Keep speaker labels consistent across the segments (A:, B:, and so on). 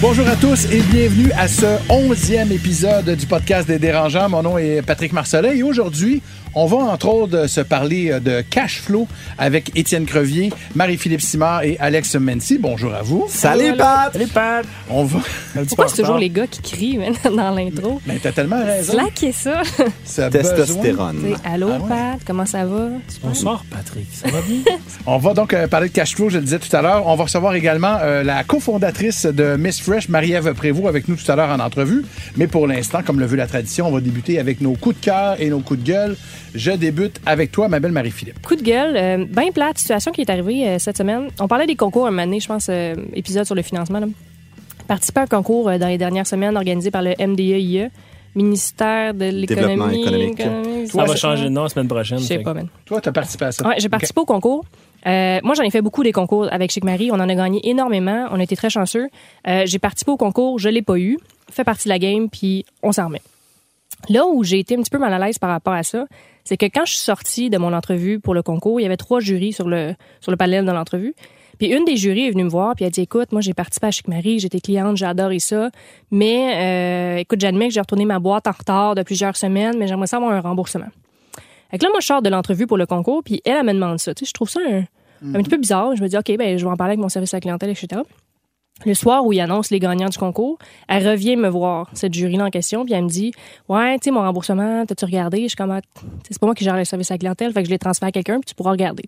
A: Bonjour à tous et bienvenue à ce onzième épisode du podcast des dérangeants. Mon nom est Patrick Marcelin et aujourd'hui, on va entre autres se parler de cash flow avec Étienne Crevier, Marie-Philippe Simard et Alex Mency. Bonjour à vous.
B: Salut Pat!
C: Salut Pat!
A: On va.
D: Pourquoi c'est toujours les gars qui crient dans l'intro?
A: Mais t'as tellement raison.
D: Slackez ça.
A: Ce
B: Testostérone.
D: Allô
A: Ah ouais.
D: Pat, comment ça va?
C: Bonsoir Patrick, ça va bien?
A: On va donc euh, parler de cash flow, je le disais tout à l'heure. On va recevoir également euh, la cofondatrice de Miss Fresh, Marie-Ève Prévost, avec nous tout à l'heure en entrevue. Mais pour l'instant, comme le veut la tradition, on va débuter avec nos coups de cœur et nos coups de gueule. Je débute avec toi, ma belle Marie-Philippe.
D: Coup de gueule, euh, bien plate, situation qui est arrivée euh, cette semaine. On parlait des concours un moment donné, je pense, euh, épisode sur le financement. Là. Participer à un concours euh, dans les dernières semaines organisé par le MDEIE, E, ministère de l'économie.
B: économique.
D: économique,
C: Ça va changer de nom la semaine prochaine.
D: Je sais pas, man.
A: Toi, tu as participé à ça.
D: Ouais, j'ai participé au concours. Euh, moi, j'en ai fait beaucoup des concours avec Chic Marie. On en a gagné énormément. On a été très chanceux. Euh, j'ai participé au concours, je l'ai pas eu. Fait partie de la game, puis on s'en remet. Là où j'ai été un petit peu mal à l'aise par rapport à ça, c'est que quand je suis sortie de mon entrevue pour le concours, il y avait trois jurys sur le, sur le panel de l'entrevue. Puis une des jurys est venue me voir puis elle a dit écoute moi j'ai participé à Chic Marie j'étais cliente j'ai adoré ça mais euh, écoute j'admets que j'ai retourné ma boîte en retard de plusieurs semaines mais j'aimerais savoir un remboursement. Fait que là moi je sors de l'entrevue pour le concours puis elle, elle me demande ça tu sais je trouve ça un, un petit peu bizarre je me dis ok ben je vais en parler avec mon service à la clientèle etc. Le soir où il annonce les gagnants du concours, elle revient me voir, cette jury-là en question, puis elle me dit Ouais, tu sais, mon remboursement, t'as-tu regardé Je suis comme Ah, C'est pas moi qui gère le service à la clientèle, fait que je l'ai transféré à quelqu'un, puis tu pourras regarder.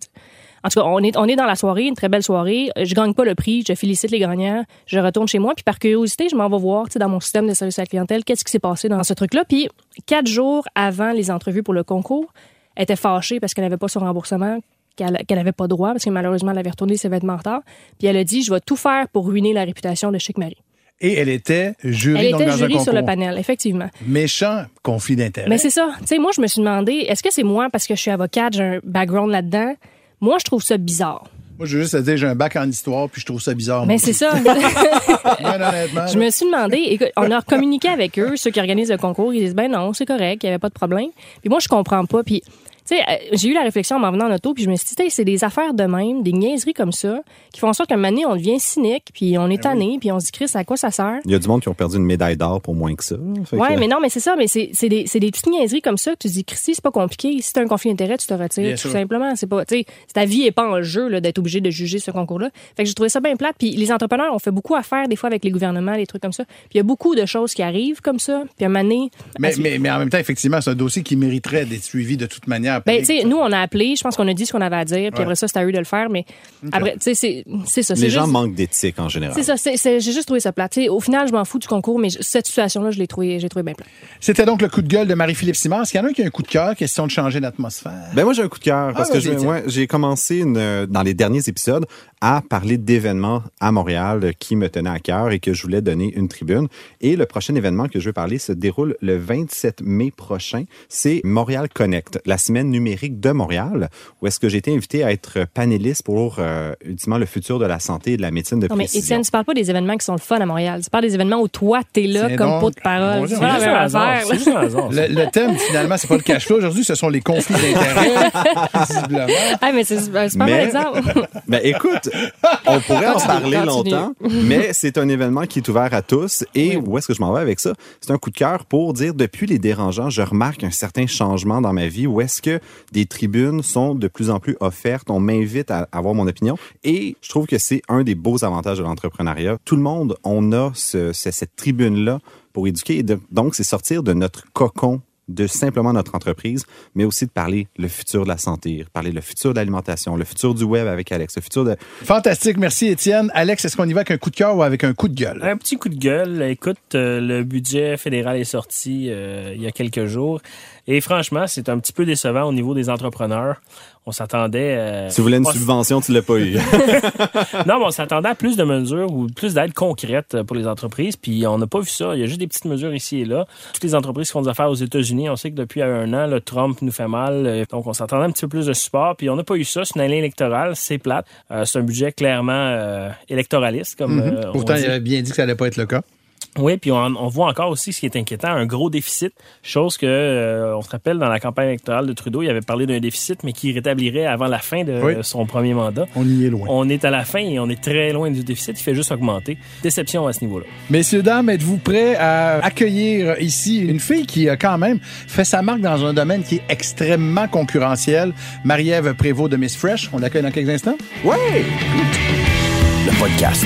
D: En tout cas, on est, on est dans la soirée, une très belle soirée. Je gagne pas le prix, je félicite les gagnants, je retourne chez moi, puis par curiosité, je m'en vais voir, tu sais, dans mon système de service à la clientèle, qu'est-ce qui s'est passé dans ce truc-là. Puis quatre jours avant les entrevues pour le concours, elle était fâchée parce qu'elle n'avait pas son remboursement, qu'elle qu'elle avait pas droit, parce que malheureusement, elle avait retourné ses vêtements en retard. Puis elle a dit, je vais tout faire pour ruiner la réputation de Chic Marie.
A: Et elle était jury,
D: Elle
A: donc,
D: était
A: dans un
D: jury sur le panel, effectivement.
A: Méchant conflit d'intérêt.
D: Mais c'est ça. Tu sais, moi, je me suis demandé, est-ce que c'est moi parce que je suis avocate, j'ai un background là-dedans? Moi, je trouve ça bizarre.
A: Moi, je veux juste te dire, j'ai un bac en histoire, puis je trouve ça bizarre.
D: Mais c'est ça.
A: Honnêtement.
D: je me suis demandé, écoute, on a communiqué avec eux, ceux qui organisent le concours, ils disent, ben non, c'est correct, il n'y avait pas de problème. Puis moi, je comprends pas. Puis, tu sais, euh, j'ai eu la réflexion en m'en venant en auto, puis je me suis dit, c'est des affaires de même, des niaiseries comme ça, qui font en sorte qu'à un moment donné, on devient cynique, puis on est
A: Ben
D: tanné, puis on se dit, Chris, à quoi ça sert?
B: Il y a du monde qui ont perdu une médaille d'or pour moins que ça. Fait
D: Ouais,
B: que-
D: mais non, mais c'est ça, mais c'est des, petites niaiseries comme ça que tu te dis, Christy, c'est pas compliqué. Si t'as un conflit d'intérêt, tu te retires,
A: Bien
D: tout
A: sûr.
D: simplement. C'est pas, tu sais, ta vie est pas en jeu, là, d'être obligé de juger ce concours-là. Fait que j'ai trouvé ça bien plate. Puis les entrepreneurs ont fait beaucoup affaire, des fois, avec les gouvernements, des trucs comme ça. Puis il y a beaucoup de choses qui arrivent comme ça. Puis à un moment donné,
A: Mais,
D: à-
A: mais, mais en même temps, effectivement, c'est un dossier qui mériterait d'être suivi de toute manière.
D: Ben, tu sais, nous, on a appelé, je pense qu'on a dit ce qu'on avait à dire, puis
A: Ouais.
D: après ça, c'est à eux de le faire, mais après, tu sais, c'est c'est ça.
B: Les gens
D: juste-
B: manquent d'éthique en général.
D: C'est ça, c'est- c'est- j'ai juste trouvé ça plate. Tu sais, au final, je m'en fous du concours, mais cette situation-là, je l'ai trouvé, j'ai trouvé bien plate.
A: C'était donc le coup de gueule de Marie-Philippe Simard. Est-ce qu'il y en a un qui a un coup de cœur, question de changer l'atmosphère?
B: Ben moi j'ai un coup de cœur parce
A: Ah,
B: que
A: tiens.
B: ouais, j'ai commencé une, euh, dans les derniers épisodes à parler d'événements à Montréal euh, qui me tenaient à cœur et que je voulais donner une tribune. Et le prochain événement que je veux parler se déroule le 27 mai prochain. C'est Montréal Connect, la semaine numérique de Montréal, où est-ce que j'ai été invité à être panéliste pour euh, ultimement le futur de la santé et de la médecine de
D: Non, mais
B: précision.
D: Étienne, tu parles pas des événements qui sont le fun à Montréal. Tu parles des événements où toi, t'es là comme
A: donc-
D: pot de parole. C'est
C: juste un hasard. juste un.
A: Le, le thème, finalement, c'est pas le cash flow. Aujourd'hui, ce sont les conflits d'intérêts, visiblement.
D: Ah, mais c'est pas un bon
B: Mais-
D: exemple.
B: Ben écoute, on pourrait en parler
D: continue.
B: longtemps, mais c'est un événement qui est ouvert à tous. Et où est-ce que je m'en vais avec ça? C'est un coup de cœur pour dire, depuis les dérangeants, je remarque un certain changement dans ma vie où est-ce que des tribunes sont de plus en plus offertes. On m'invite à avoir mon opinion. Et je trouve que c'est un des beaux avantages de l'entrepreneuriat. Tout le monde, on a ce- ce- cette tribune-là pour éduquer. Donc, c'est sortir de notre cocon de simplement notre entreprise, mais aussi de parler le futur de la santé, parler le futur de l'alimentation, le futur du web avec Alex, le futur de...
A: Fantastique, merci Étienne. Alex, est-ce qu'on y va avec un coup de cœur ou avec un coup de gueule?
C: Un petit coup de gueule. Écoute, euh, le budget fédéral est sorti euh, il y a quelques jours. Et franchement, c'est un petit peu décevant au niveau des entrepreneurs. On s'attendait... euh,
B: Si vous voulais une
C: on-
B: subvention, tu l'as pas eu.
C: non, mais on s'attendait à plus de mesures ou plus d'aide concrète pour les entreprises, puis on n'a pas vu ça. Il y a juste des petites mesures ici et là. Toutes les entreprises qui font des affaires aux États-Unis, on sait que depuis un an, le Trump nous fait mal, euh, donc on s'attendait un petit peu plus de support, puis on n'a pas eu ça. C'est une année électorale, c'est plate. Euh, c'est un budget clairement euh, électoraliste, comme euh, on
A: Mhm. Pourtant,
C: dit.
A: il avait bien dit que ça allait pas être le cas.
C: Oui, puis on, on voit encore aussi ce qui est inquiétant, un gros déficit, chose que euh, on se rappelle dans la campagne électorale de Trudeau, il avait parlé d'un déficit, mais qui rétablirait avant la fin de
A: Oui.
C: son premier mandat.
A: On y est loin.
C: On est à la fin et on est très loin du déficit, il fait juste augmenter. Déception à ce niveau-là.
A: Messieurs, dames, êtes-vous prêts à accueillir ici une fille qui a quand même fait sa marque dans un domaine qui est extrêmement concurrentiel, Marie-Ève Prévost de Miss Fresh. On l'accueille dans quelques instants.
B: ouais!
E: Le podcast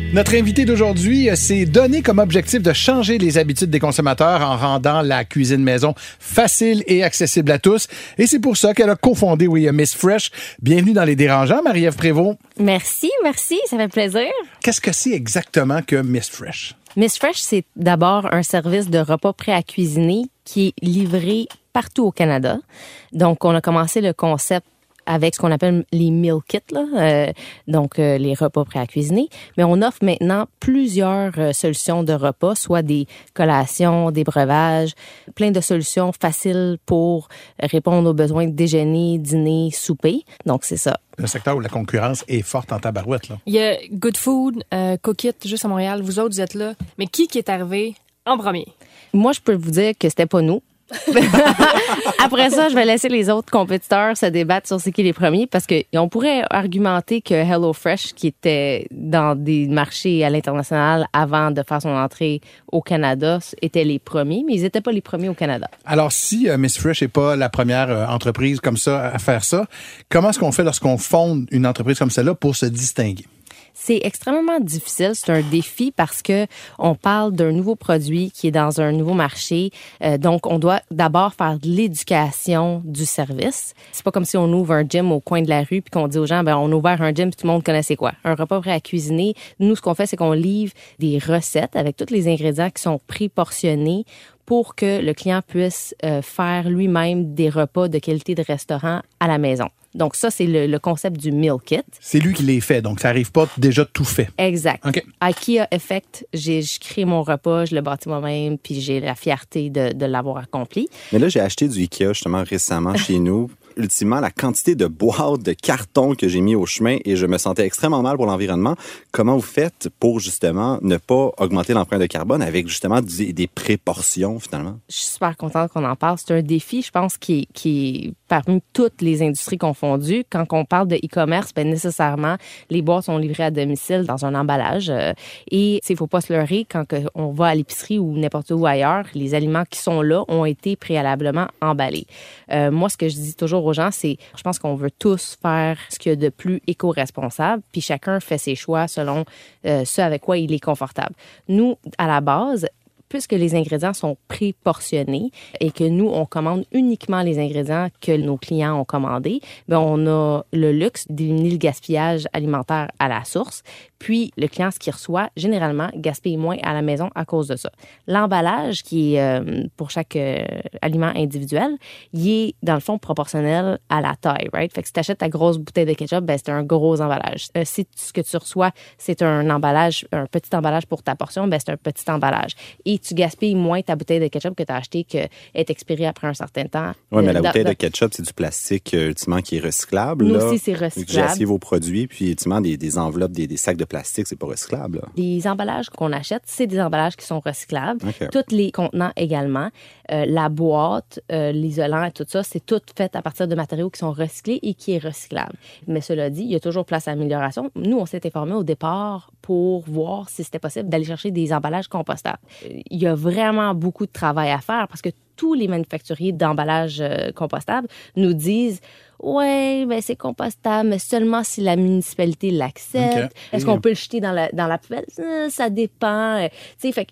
A: Notre invité d'aujourd'hui euh, s'est donné comme objectif de changer les habitudes des consommateurs en rendant la cuisine maison facile et accessible à tous. Et c'est pour ça qu'elle a cofondé, oui, euh, Miss Fresh. Bienvenue dans Les Dérangeants, Marie-Ève Prévost.
F: Merci, merci, ça fait plaisir.
A: Qu'est-ce que c'est exactement que Miss Fresh?
F: Miss Fresh, c'est d'abord un service de repas prêt à cuisiner qui est livré partout au Canada. Donc, on a commencé le concept avec ce qu'on appelle les meal kits, là, euh, donc euh, les repas prêts à cuisiner. Mais on offre maintenant plusieurs euh, solutions de repas, soit des collations, des breuvages, plein de solutions faciles pour répondre aux besoins de déjeuner, dîner, souper. Donc, c'est ça.
A: Un secteur où la concurrence est forte en tabarouette. Là.
D: Il y a Good Food, euh, Cook It, juste à Montréal. Vous autres, vous êtes là. Mais qui qui est arrivé en premier?
F: Moi, je peux vous dire que c'était pas nous. Après ça, je vais laisser les autres compétiteurs se débattre sur c'est qui les premiers parce que on pourrait argumenter que HelloFresh, qui était dans des marchés à l'international avant de faire son entrée au Canada, étaient les premiers, mais ils n'étaient pas les premiers au Canada.
A: Alors, si euh, Miss Fresh n'est pas la première euh, entreprise comme ça à faire ça, comment est-ce qu'on fait lorsqu'on fonde une entreprise comme celle-là pour se distinguer?
F: C'est extrêmement difficile, c'est un défi parce que on parle d'un nouveau produit qui est dans un nouveau marché, Euh, donc on doit d'abord faire de l'éducation du service. C'est pas comme si on ouvre un gym au coin de la rue puis qu'on dit aux gens ben on a ouvert un gym puis tout le monde connaissait quoi. Un repas prêt à cuisiner. Nous ce qu'on fait c'est qu'on livre des recettes avec tous les ingrédients qui sont préportionnés pour que le client puisse euh, faire lui-même des repas de qualité de restaurant à la maison. Donc ça c'est le, le concept du meal kit.
A: C'est lui qui les fait, donc ça n'arrive pas déjà tout fait.
F: Exact.
A: OK.
F: IKEA Effect, j'ai je crée mon repas, je le bâtis moi-même, puis j'ai la fierté de, de l'avoir accompli.
B: Mais là, j'ai acheté du Ikea justement récemment chez nous. Ultimement, la quantité de boîtes, de cartons que j'ai mis au chemin et je me sentais extrêmement mal pour l'environnement. Comment vous faites pour justement ne pas augmenter l'empreinte de carbone avec justement des, des préportions finalement?
F: Je suis super contente qu'on en parle. C'est un défi, je pense, qui qui parmi toutes les industries confondues. Quand on parle de e-commerce, ben nécessairement, les boîtes sont livrées à domicile dans un emballage. euh, et il faut pas se leurrer, quand on va à l'épicerie ou n'importe où ailleurs, les aliments qui sont là ont été préalablement emballés. Euh, moi, ce que je dis toujours aux gens, c'est, je pense qu'on veut tous faire ce qu'il y a de plus éco-responsable, puis chacun fait ses choix selon euh, ce avec quoi il est confortable. Nous, à la base, puisque les ingrédients sont préportionnés et que nous, on commande uniquement les ingrédients que nos clients ont commandés, ben on a le luxe d'éliminer le gaspillage alimentaire à la source. Puis, le client, ce qu'il reçoit, généralement, gaspille moins à la maison à cause de ça. L'emballage, qui est euh, pour chaque euh, aliment individuel, il est, dans le fond, proportionnel à la taille, right? Fait que si tu achètes ta grosse bouteille de ketchup, ben, c'est un gros emballage. Euh, si ce que tu reçois, c'est un emballage, un petit emballage pour ta portion, ben, c'est un petit emballage. Tu gaspilles moins ta bouteille de ketchup que tu as acheté que est expirée après un certain temps.
B: Oui, mais la
F: Euh,
B: bouteille
F: dans-
B: de ketchup, c'est du plastique euh, ultimement qui est recyclable.
F: Nous
B: là.
F: aussi, c'est
B: J'ai
F: recyclable.
B: essayé vos produits, puis ultimement, des, des enveloppes, des, des sacs de plastique, c'est pas recyclable. là.
F: Les emballages qu'on achète, c'est des emballages qui sont recyclables.
B: OK.
F: Tous les contenants également. Euh, la boîte, euh, l'isolant et tout ça, c'est tout fait à partir de matériaux qui sont recyclés et qui est recyclable. Mais cela dit, il y a toujours place à amélioration. Nous, on s'est informé au départ pour voir si c'était possible d'aller chercher des emballages compostables. Euh, Il y a vraiment beaucoup de travail à faire parce que tous les manufacturiers d'emballage euh, compostable nous disent Ouais, ben c'est compostable, mais seulement si la municipalité l'accepte. Est-ce qu'on peut le jeter dans la, dans la poubelle? Ça dépend. Euh, Tu sais,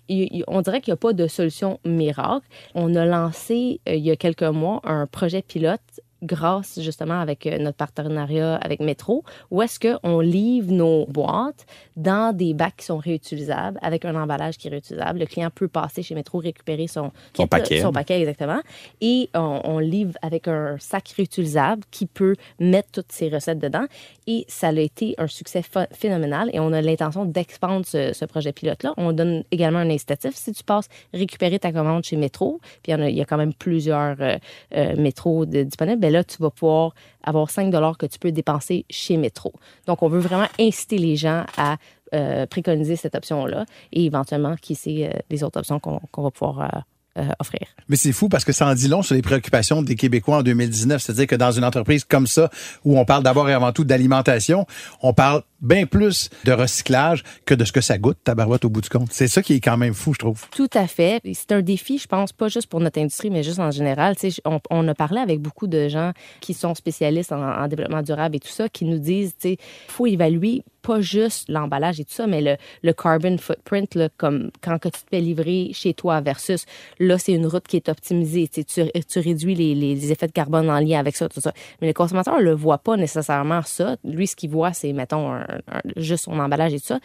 F: on dirait qu'il n'y a pas de solution miracle. On a lancé, euh, il y a quelques mois, un projet pilote grâce justement avec euh, notre partenariat avec Métro, où est-ce qu'on livre nos boîtes dans des bacs qui sont réutilisables avec un emballage qui est réutilisable. Le client peut passer chez Métro, récupérer son,
B: Son paquet.
F: Son paquet, exactement. Et on, on livre avec un sac réutilisable qui peut mettre toutes ses recettes dedans. Et ça a été un succès ph- phénoménal et on a l'intention d'expandre ce, ce projet pilote-là. On donne également un incitatif. Si tu passes récupérer ta commande chez Métro, puis il y, a, il y a quand même plusieurs euh, euh, métros de- disponibles, là, tu vas pouvoir avoir 5 que tu peux dépenser chez Métro. Donc, on veut vraiment inciter les gens à euh, préconiser cette option-là et éventuellement, qui sait, euh, les autres options qu'on qu'on va pouvoir euh, offrir.
A: Mais c'est fou parce que ça en dit long sur les préoccupations des Québécois en 2019. C'est-à-dire que dans une entreprise comme ça, où on parle d'abord et avant tout d'alimentation, on parle bien plus de recyclage que de ce que ça goûte, tabarouette au bout du compte. C'est ça qui est quand même fou, je trouve.
F: Tout à fait. C'est un défi, je pense, pas juste pour notre industrie, mais juste en général. Tu sais, on, on a parlé avec beaucoup de gens qui sont spécialistes en, en développement durable et tout ça, qui nous disent, tu sais, faut évaluer pas juste l'emballage et tout ça, mais le, le carbon footprint, là, comme quand tu te fais livrer chez toi versus là, c'est une route qui est optimisée. Tu, tu, réduis les, les- les effets de carbone en lien avec ça, tout ça. Mais le consommateur ne le voit pas nécessairement ça. Lui, ce qu'il voit, c'est, mettons, un- un- juste son emballage et tout ça.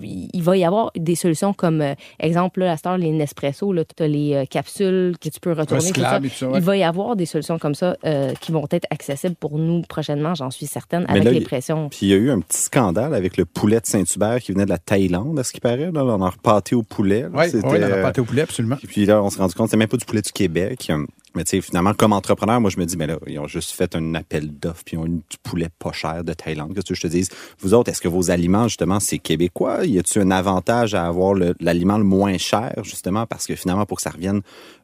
F: Il va y avoir des solutions comme, euh, exemple, là, à cette heure, les Nespresso, tu as les euh, capsules que tu peux retourner. ça.
A: Recyclables et tout ça, ouais.
F: Il va y avoir des solutions comme ça euh, qui vont être accessibles pour nous prochainement, j'en suis certaine,
B: Mais
F: avec
B: là,
F: les pressions.
B: Puis il y a eu un petit scandale avec le poulet de Saint-Hubert qui venait de la Thaïlande, à ce qui paraît. Là, on a repâté au poulet.
A: Oui, la
B: euh,
A: pâte au poulet, absolument.
B: Puis, puis là, on s'est rendu compte que c'est même pas du poulet du Québec. Mais tu sais, finalement, comme entrepreneur, moi, je me dis, mais là, ils ont juste fait un appel d'offres, puis ils ont eu du poulet pas cher de Thaïlande. Qu'est-ce que je te dise? Vous autres, est-ce que vos aliments, justement, c'est québécois? Y a-t-il un avantage à avoir l'aliment le, moins cher, justement, parce que finalement, pour que ça revienne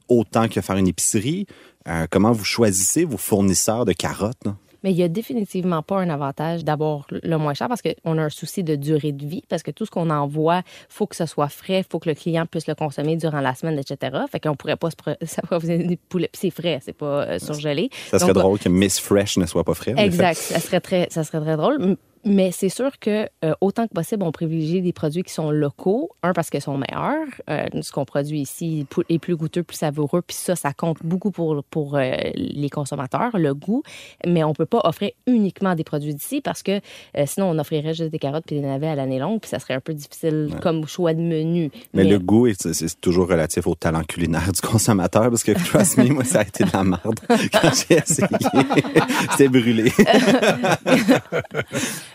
B: autant que faire une épicerie, euh, comment vous choisissez vos fournisseurs de carottes? là?
F: Mais il n'y a définitivement pas un avantage d'avoir le moins cher parce qu'on a un souci de durée de vie, parce que tout ce qu'on envoie, faut que ce soit frais, faut que le client puisse le consommer durant la semaine, etc. Fait qu'on pourrait pas s'approvisionner des poulets. Puis c'est frais, c'est pas euh, surgelé.
B: Ça serait
F: Donc,
B: drôle que Miss Fresh ne soit pas frais.
F: Exact. Ça serait très, ça serait très drôle. Mais c'est sûr que euh, autant que possible, on privilégie des produits qui sont locaux. Un, parce qu'ils sont meilleurs. Euh, ce qu'on produit ici est plus goûteux, plus savoureux. Puis ça, ça compte beaucoup pour, pour euh, les consommateurs, le goût. Mais on peut pas offrir uniquement des produits d'ici parce que sinon, on offrirait juste des carottes puis des navets à l'année longue. Puis ça serait un peu difficile comme choix de menu.
B: Mais, le goût, est- c'est c'est toujours relatif au talent culinaire du consommateur parce que, trust me, moi, ça a été de la merde quand j'ai essayé. C'était brûlé.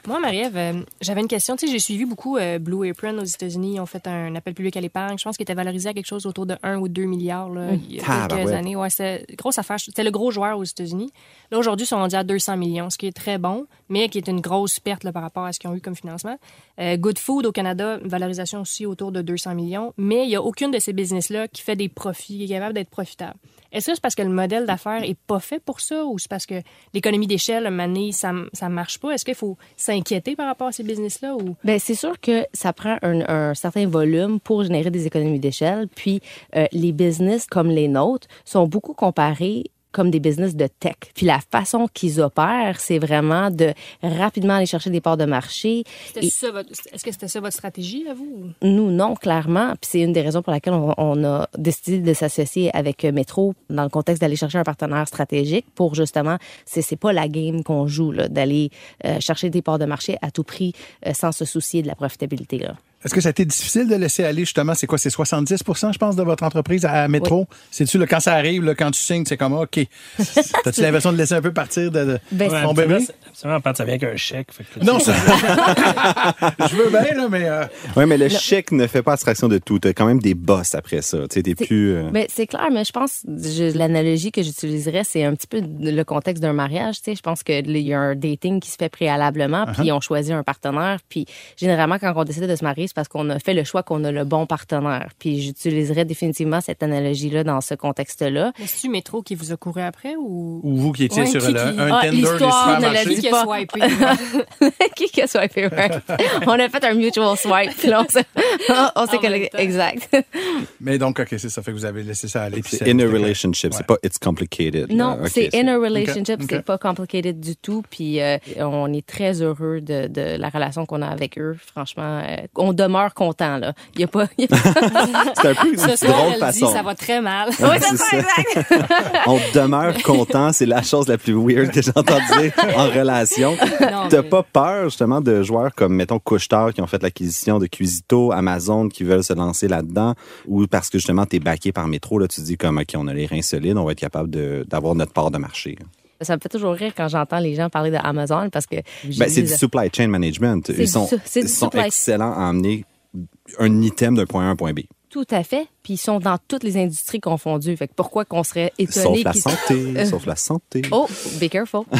D: Moi, Marie-Ève, euh, j'avais une question. Tu sais, j'ai suivi beaucoup euh, Blue Apron aux États-Unis. Ils ont fait un appel public à l'épargne. Je pense qu'il était valorisé à quelque chose autour de 1 ou 2 milliards là, il y a quelques années. Ouais, c'était grosse affaire. C'était le gros joueur aux États-Unis. Là, aujourd'hui, ils sont rendus à 200 millions, ce qui est très bon, mais qui est une grosse perte là, par rapport à ce qu'ils ont eu comme financement. Euh, Good Food au Canada, une valorisation aussi autour de 200 millions, mais il n'y a aucune de ces business-là qui fait des profits, qui est capable d'être profitable. Est-ce que c'est parce que le modèle d'affaires est pas fait pour ça ou c'est parce que l'économie d'échelle, donné, ça, ça marche pas? Est-ce qu'il faut s'inquiéter par rapport à ces business-là ou...
F: Ben c'est sûr que ça prend un, un certain volume pour générer des économies d'échelle. Puis euh, les business comme les nôtres sont beaucoup comparés comme des business de tech. Puis la façon qu'ils opèrent, c'est vraiment de rapidement aller chercher des parts de marché. Et-
D: Est-ce que c'était ça votre stratégie, à vous? ou?
F: Nous, non, clairement. Puis c'est une des raisons pour laquelle on, on a décidé de s'associer avec euh, Métro dans le contexte d'aller chercher un partenaire stratégique pour justement, c'est pas la game qu'on joue, là, d'aller euh, chercher des parts de marché à tout prix euh, sans se soucier de la profitabilité. Là.
A: Est-ce que ça a été difficile de laisser aller, justement, c'est quoi, c'est 70% je pense, de votre entreprise à Métro? C'est-tu, là, quand ça arrive, là, quand tu signes, c'est comme, OK. T'as-tu l'impression de laisser un peu partir de, de
F: Ben,
A: ton
C: absolument,
A: bébé?
C: Absolument, Pat, ça vient avec un chèque. fait que-
A: Non, ça... je veux bien, là, mais... euh,
B: Oui, mais le chèque ne fait pas abstraction de tout. Tu as quand même des boss après ça. Tu t'es plus. euh,
F: Ben, c'est clair, mais je pense je- l'analogie que j'utiliserais, c'est un petit peu le contexte d'un mariage. Tu sais, je pense que il y a un dating qui se fait préalablement, puis on choisit un partenaire, puis généralement quand on décide de se marier, c'est parce qu'on a fait le choix qu'on a le bon partenaire. Puis j'utiliserais définitivement cette analogie-là dans ce contexte-là.
D: C'est-tu Métro qui vous a couru après ou?
A: Ou vous qui étiez
D: Ouais,
A: sur
D: qui-
A: le-
D: qui-
A: un
F: Ah,
A: tender des
F: l'histoire ne l'a
A: supermarchés?
F: dit
D: Qui a
F: pas.
D: swipé?
F: qui a swipé right? on a fait un mutual swipe. Puis là, on s'est, collé-. Exact.
A: Mais donc, OK, c'est ça. Fait que vous avez laissé ça aller. puis
B: C'est in a relationship,
A: Ouais.
B: c'est pas it's complicated.
F: Non, c'est in a relationship,
A: Ok.
F: c'est pas complicated du tout. Puis euh, on est très heureux de, de la relation qu'on a avec eux. Franchement, euh, on demeure content là. Il y a pas. il y a-
B: C'est un peu une
D: Ce soir,
B: drôle
D: elle
B: façon.
D: dit ça va très mal.
B: Ouais, c'est
F: ça,
B: ça.
F: exact.
B: On demeure content, c'est la chose la plus weird que j'ai entendu dire en relation. T'as
D: mais-
B: pas peur justement de joueurs comme mettons Couchetard qui ont fait l'acquisition de Cuisito, Amazon qui veulent se lancer là-dedans ou parce que justement t'es backé par métro là tu te dis comme ok on a les reins solides, on va être capable de- d'avoir notre part de marché.
F: Ça me fait toujours rire quand j'entends les gens parler d'Amazon parce que.
B: Ben, c'est du supply chain management. Ils sont,
F: du
B: sont excellents à amener un item d'un point A à un point B.
F: Tout à fait. Puis ils sont dans toutes les industries confondues. Fait que pourquoi qu'on serait
B: Sauf
F: étonné
B: la
F: qu'ils-
B: santé, sauf la santé.
F: Oh, be careful.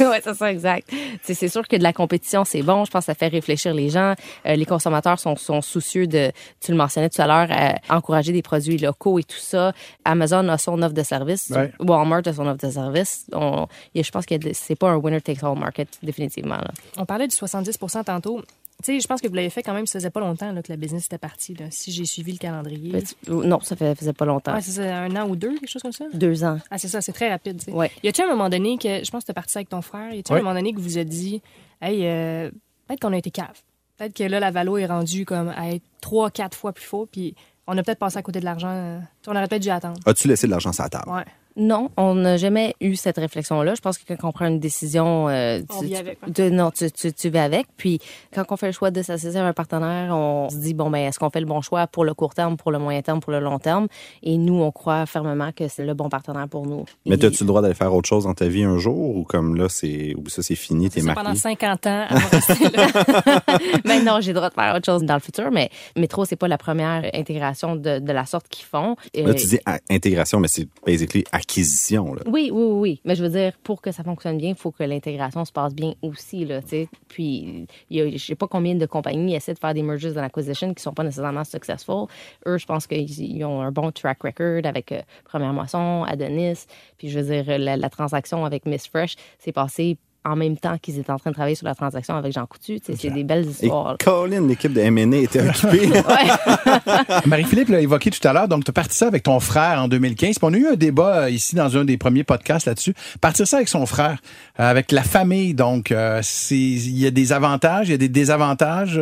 F: Ouais, c'est ça, exact. C'est sûr que de la compétition, c'est bon. Je pense que ça fait réfléchir les gens. Euh, les consommateurs sont, sont soucieux de, tu le mentionnais tout à l'heure, euh, encourager des produits locaux et tout ça. Amazon a son offre de service.
A: Ouais.
F: Walmart a son offre de service. On, je pense que c'est pas un winner takes all market, définitivement. Là.
D: On parlait du 70 tantôt. Tu sais, je pense que vous l'avez fait quand même, ça faisait pas longtemps là, que la business était partie, là, si j'ai suivi le calendrier.
F: Mais tu- Non, ça fait, faisait pas longtemps.
D: Ouais, c'est un an ou deux, quelque chose comme ça?
F: Deux ans.
D: Ah, c'est ça, c'est très rapide. tu.
F: Ouais.
D: Y a-tu un moment donné que, je pense que t'es parti avec ton frère, y a-tu
A: Ouais.
D: un moment donné que vous a dit, hey, euh, peut-être qu'on a été cave? Peut-être que là, la valo est rendue comme à être trois, quatre fois plus fort, puis on a peut-être passé à côté de l'argent. euh, on aurait peut-être dû attendre.
B: As-tu laissé de l'argent sur la table?
D: Ouais.
F: Non, on n'a jamais eu cette réflexion-là. Je pense que quand on prend une décision, euh,
D: On
F: tu,
D: vit avec,
F: non, tu, tu, tu vas avec. Puis quand on fait le choix de s'associer à un partenaire, on se dit bon ben est-ce qu'on fait le bon choix pour le court terme, pour le moyen terme, pour le long terme? Et nous, on croit fermement que c'est le bon partenaire pour nous.
B: Mais as-tu le droit d'aller faire autre chose dans ta vie un jour? Ou comme là, c'est ou ça c'est fini, t'es marié?
D: pendant 50 ans, rester là.
F: Maintenant, j'ai le droit de faire autre chose dans le futur, mais Métro, c'est pas la première intégration de, de la sorte qu'ils font.
B: Là,
F: Euh,
B: tu dis a- intégration, mais c'est basically
F: Oui, oui, oui. Mais je veux dire, pour que ça fonctionne bien, il faut que l'intégration se passe bien aussi, là. Puis, il y a, je sais pas combien de compagnies essaient de faire des mergers and acquisitions qui sont pas nécessairement successful. Eux, je pense qu'ils ils ont un bon track record avec euh, Première Moisson, Adonis. Puis, je veux dire, la, la transaction avec Miss Fresh s'est passée en même temps qu'ils étaient en train de travailler sur la transaction avec Jean Coutu. Tu sais, C'est des belles
B: Et
F: histoires.
B: Colin, l'équipe de M&A était occupée.
A: Marie-Philippe l'a évoqué tout à l'heure, donc tu as parti ça avec ton frère en 2015. Puis on a eu un débat euh, ici dans un des premiers podcasts là-dessus. Partir ça avec son frère, euh, avec la famille, donc euh, il y a des avantages, il y a des désavantages.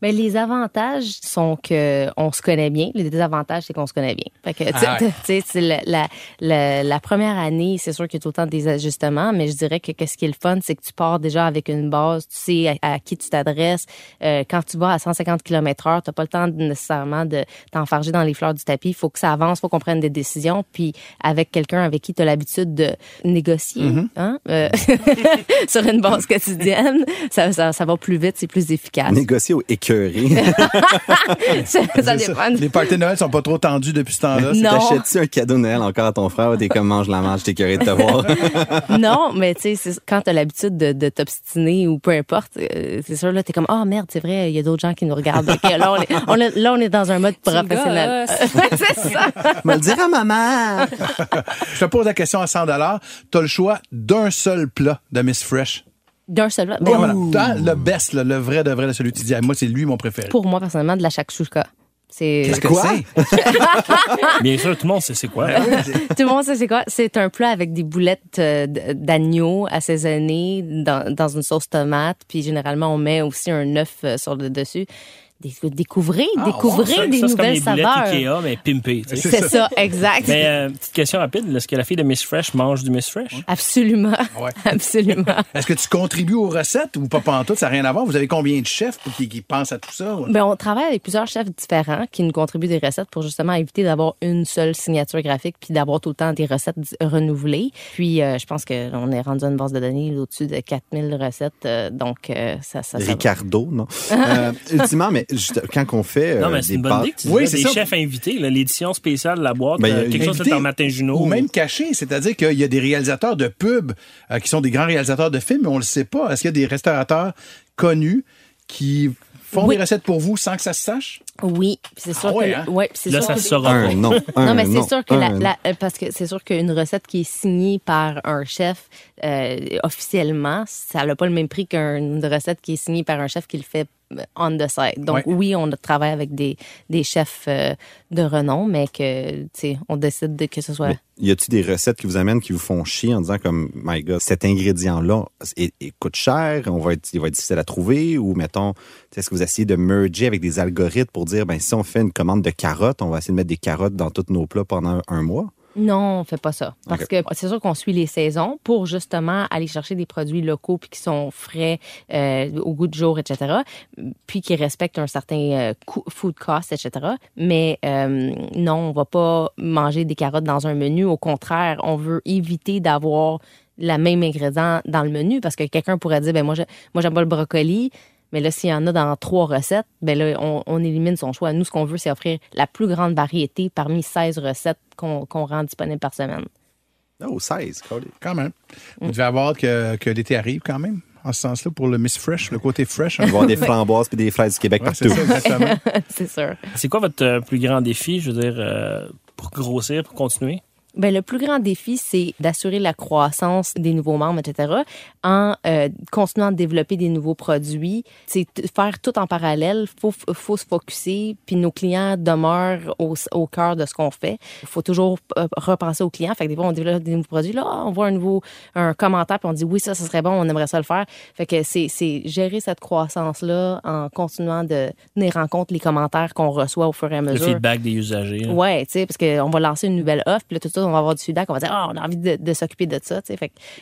F: Mais les avantages sont que on se connaît bien. Les désavantages, c'est qu'on se connaît bien. Fait que, tu sais,
A: Ah ouais.
F: la, la, la, la première année, c'est sûr qu'il y a tout le temps des ajustements, mais je dirais que qu'est-ce qui est le fun, c'est que tu pars déjà avec une base, tu sais à, à qui tu t'adresses. Euh, quand tu vas à 150 km heure, t'as pas le temps de- nécessairement de t'enfarger dans les fleurs du tapis. Il faut que ça avance, faut qu'on prenne des décisions, puis avec quelqu'un avec qui tu as l'habitude de négocier,
A: Mm-hmm.
F: hein, euh, sur une base quotidienne, ça, ça, ça va plus vite, c'est plus efficace.
B: Négocier
F: ça, ça
A: ça.
F: dépend.
A: Les parties de Noël sont pas trop tendus depuis ce temps-là.
B: T'achètes-tu un cadeau de Noël encore à ton frère ou t'es comme mange la manche, t'es curé de te voir?
F: non, mais tu sais, c'est- quand t'as l'habitude de, de t'obstiner ou peu importe, euh, c'est sûr, là, t'es comme, ah merde, c'est vrai, il y a d'autres gens qui nous regardent. Là, on est, on est- là, on est dans un mode professionnel. c'est ça.
B: Me le dire à maman!
A: Je te pose la question à 100 Tu as le choix d'un seul plat de Miss Fresh.
F: D'un seul. Ben,
A: voilà. Dans le best, là, le vrai de vrai, celui que tu dis, moi, c'est lui mon préféré.
F: Pour moi, personnellement, de la shakshuka. C'est
A: Qu'est-ce que
B: Quoi?
A: c'est?
C: Bien sûr, tout le monde sait c'est quoi.
F: tout le monde sait c'est quoi? C'est un plat avec des boulettes euh, d'agneau assaisonnées dans, dans une sauce tomate. Puis généralement, on met aussi un œuf euh, sur le dessus. Des- Découvrez,
A: Ah,
F: des
C: ça, comme
F: nouvelles
C: les boulettes
F: saveurs.
C: Ikea, mais tu sais.
F: C'est ça, exact.
C: Mais euh, petite question rapide, est-ce que la fille de Miss Fresh mange du Miss Fresh?
F: Absolument.
A: Ouais.
F: Absolument.
A: Est-ce que tu contribues aux recettes ou pas pantoute? Ça n'a rien à voir. Vous avez combien de chefs qui, qui pensent à tout ça?
F: Ben, on travaille avec plusieurs chefs différents qui nous contribuent des recettes pour justement éviter d'avoir une seule signature graphique puis d'avoir tout le temps des recettes renouvelées. Puis, euh, je pense qu'on est rendu à une base de données au-dessus de 4000 recettes. euh, donc, euh, ça, ça, ça va.
B: Ricardo, non? Euh, ultimement, mais juste, quand on fait euh,
C: non, mais c'est
B: des
C: une bonne idée que tu
A: Oui, c'est
C: des
A: ça.
C: chefs invités, là, l'édition spéciale de la boîte,
B: Ben,
C: euh, quelque chose
A: Invité
C: fait par Martin Junot.
A: Ou même caché, c'est-à-dire qu'il y a des réalisateurs de pubs euh, qui sont des grands réalisateurs de films, mais on le sait pas. Est-ce qu'il y a des restaurateurs connus qui font
F: Oui.
A: des recettes pour vous sans que ça se sache?
F: Oui, puis c'est sûr
A: Ah ouais,
F: que
A: hein?
F: ouais, c'est
C: Là,
F: sûr
C: ça
F: que-
C: se saura
B: Un
C: pas.
B: non. Un
F: non, mais c'est
B: non,
F: sûr que la,
B: un
F: la- euh, parce que c'est sûr qu'une recette qui est signée par un chef euh, officiellement, ça n'a pas le même prix qu'une recette qui est signée par un chef qui le fait euh, on the side. Donc
A: Ouais.
F: oui, on travaille avec des, des chefs euh, de renom, mais que tu sais, on décide de, que ce soit
B: Mais y a-tu des recettes qui vous amènent qui vous font chier en disant comme my god cet ingrédient-là il, il coûte cher, on va être, il va être difficile à trouver ou mettons est-ce que vous essayez de merger avec des algorithmes pour dire ben si on fait une commande de carottes, on va essayer de mettre des carottes dans tous nos plats pendant un mois?
F: Non, on fait pas ça. Parce que c'est sûr qu'on suit les saisons pour justement aller chercher des produits locaux puis qui sont frais euh, au goût du jour, etc. Puis qui respectent un certain euh, coût- food cost, etc. Mais euh, non, on va pas manger des carottes dans un menu. Au contraire, on veut éviter d'avoir la même ingrédient dans le menu parce que quelqu'un pourrait dire ben moi je, moi j'aime pas le brocoli mais là, s'il y en a dans trois recettes, ben là, on, on élimine son choix. Nous, ce qu'on veut, c'est offrir la plus grande variété parmi 16 recettes qu'on rend disponibles par semaine.
B: Oh, 16, Cody.
A: Quand même. Vous devez avoir que, que l'été arrive quand même, en ce sens-là, pour le Miss Fresh, le côté fresh. hein?
B: Va y avoir des framboises puis des fraises du Québec
A: Ouais, c'est
B: partout.
A: ça, exactement.
F: c'est sûr.
C: C'est quoi votre euh, plus grand défi, je veux dire, euh, pour grossir, pour continuer?
F: Ben, le plus grand défi, c'est d'assurer la croissance des nouveaux membres, etc., en euh, continuant de développer des nouveaux produits. C'est faire tout en parallèle. faut faut se focuser, puis nos clients demeurent au, au cœur de ce qu'on fait. Il faut toujours euh, repenser aux clients. Fait que des fois, on développe des nouveaux produits. Là, on voit un nouveau un commentaire, puis on dit oui, ça, ça serait bon, on aimerait ça le faire. Fait que c'est c'est gérer cette croissance-là en continuant de venir en compte les commentaires qu'on reçoit au fur et à
C: Le
F: mesure.
C: feedback des usagers. là.
F: Ouais, tu sais, parce qu'on va lancer une nouvelle offre, puis là, tout ça, on va avoir du feedback, on va dire, ah, on a envie de, s'occuper de ça,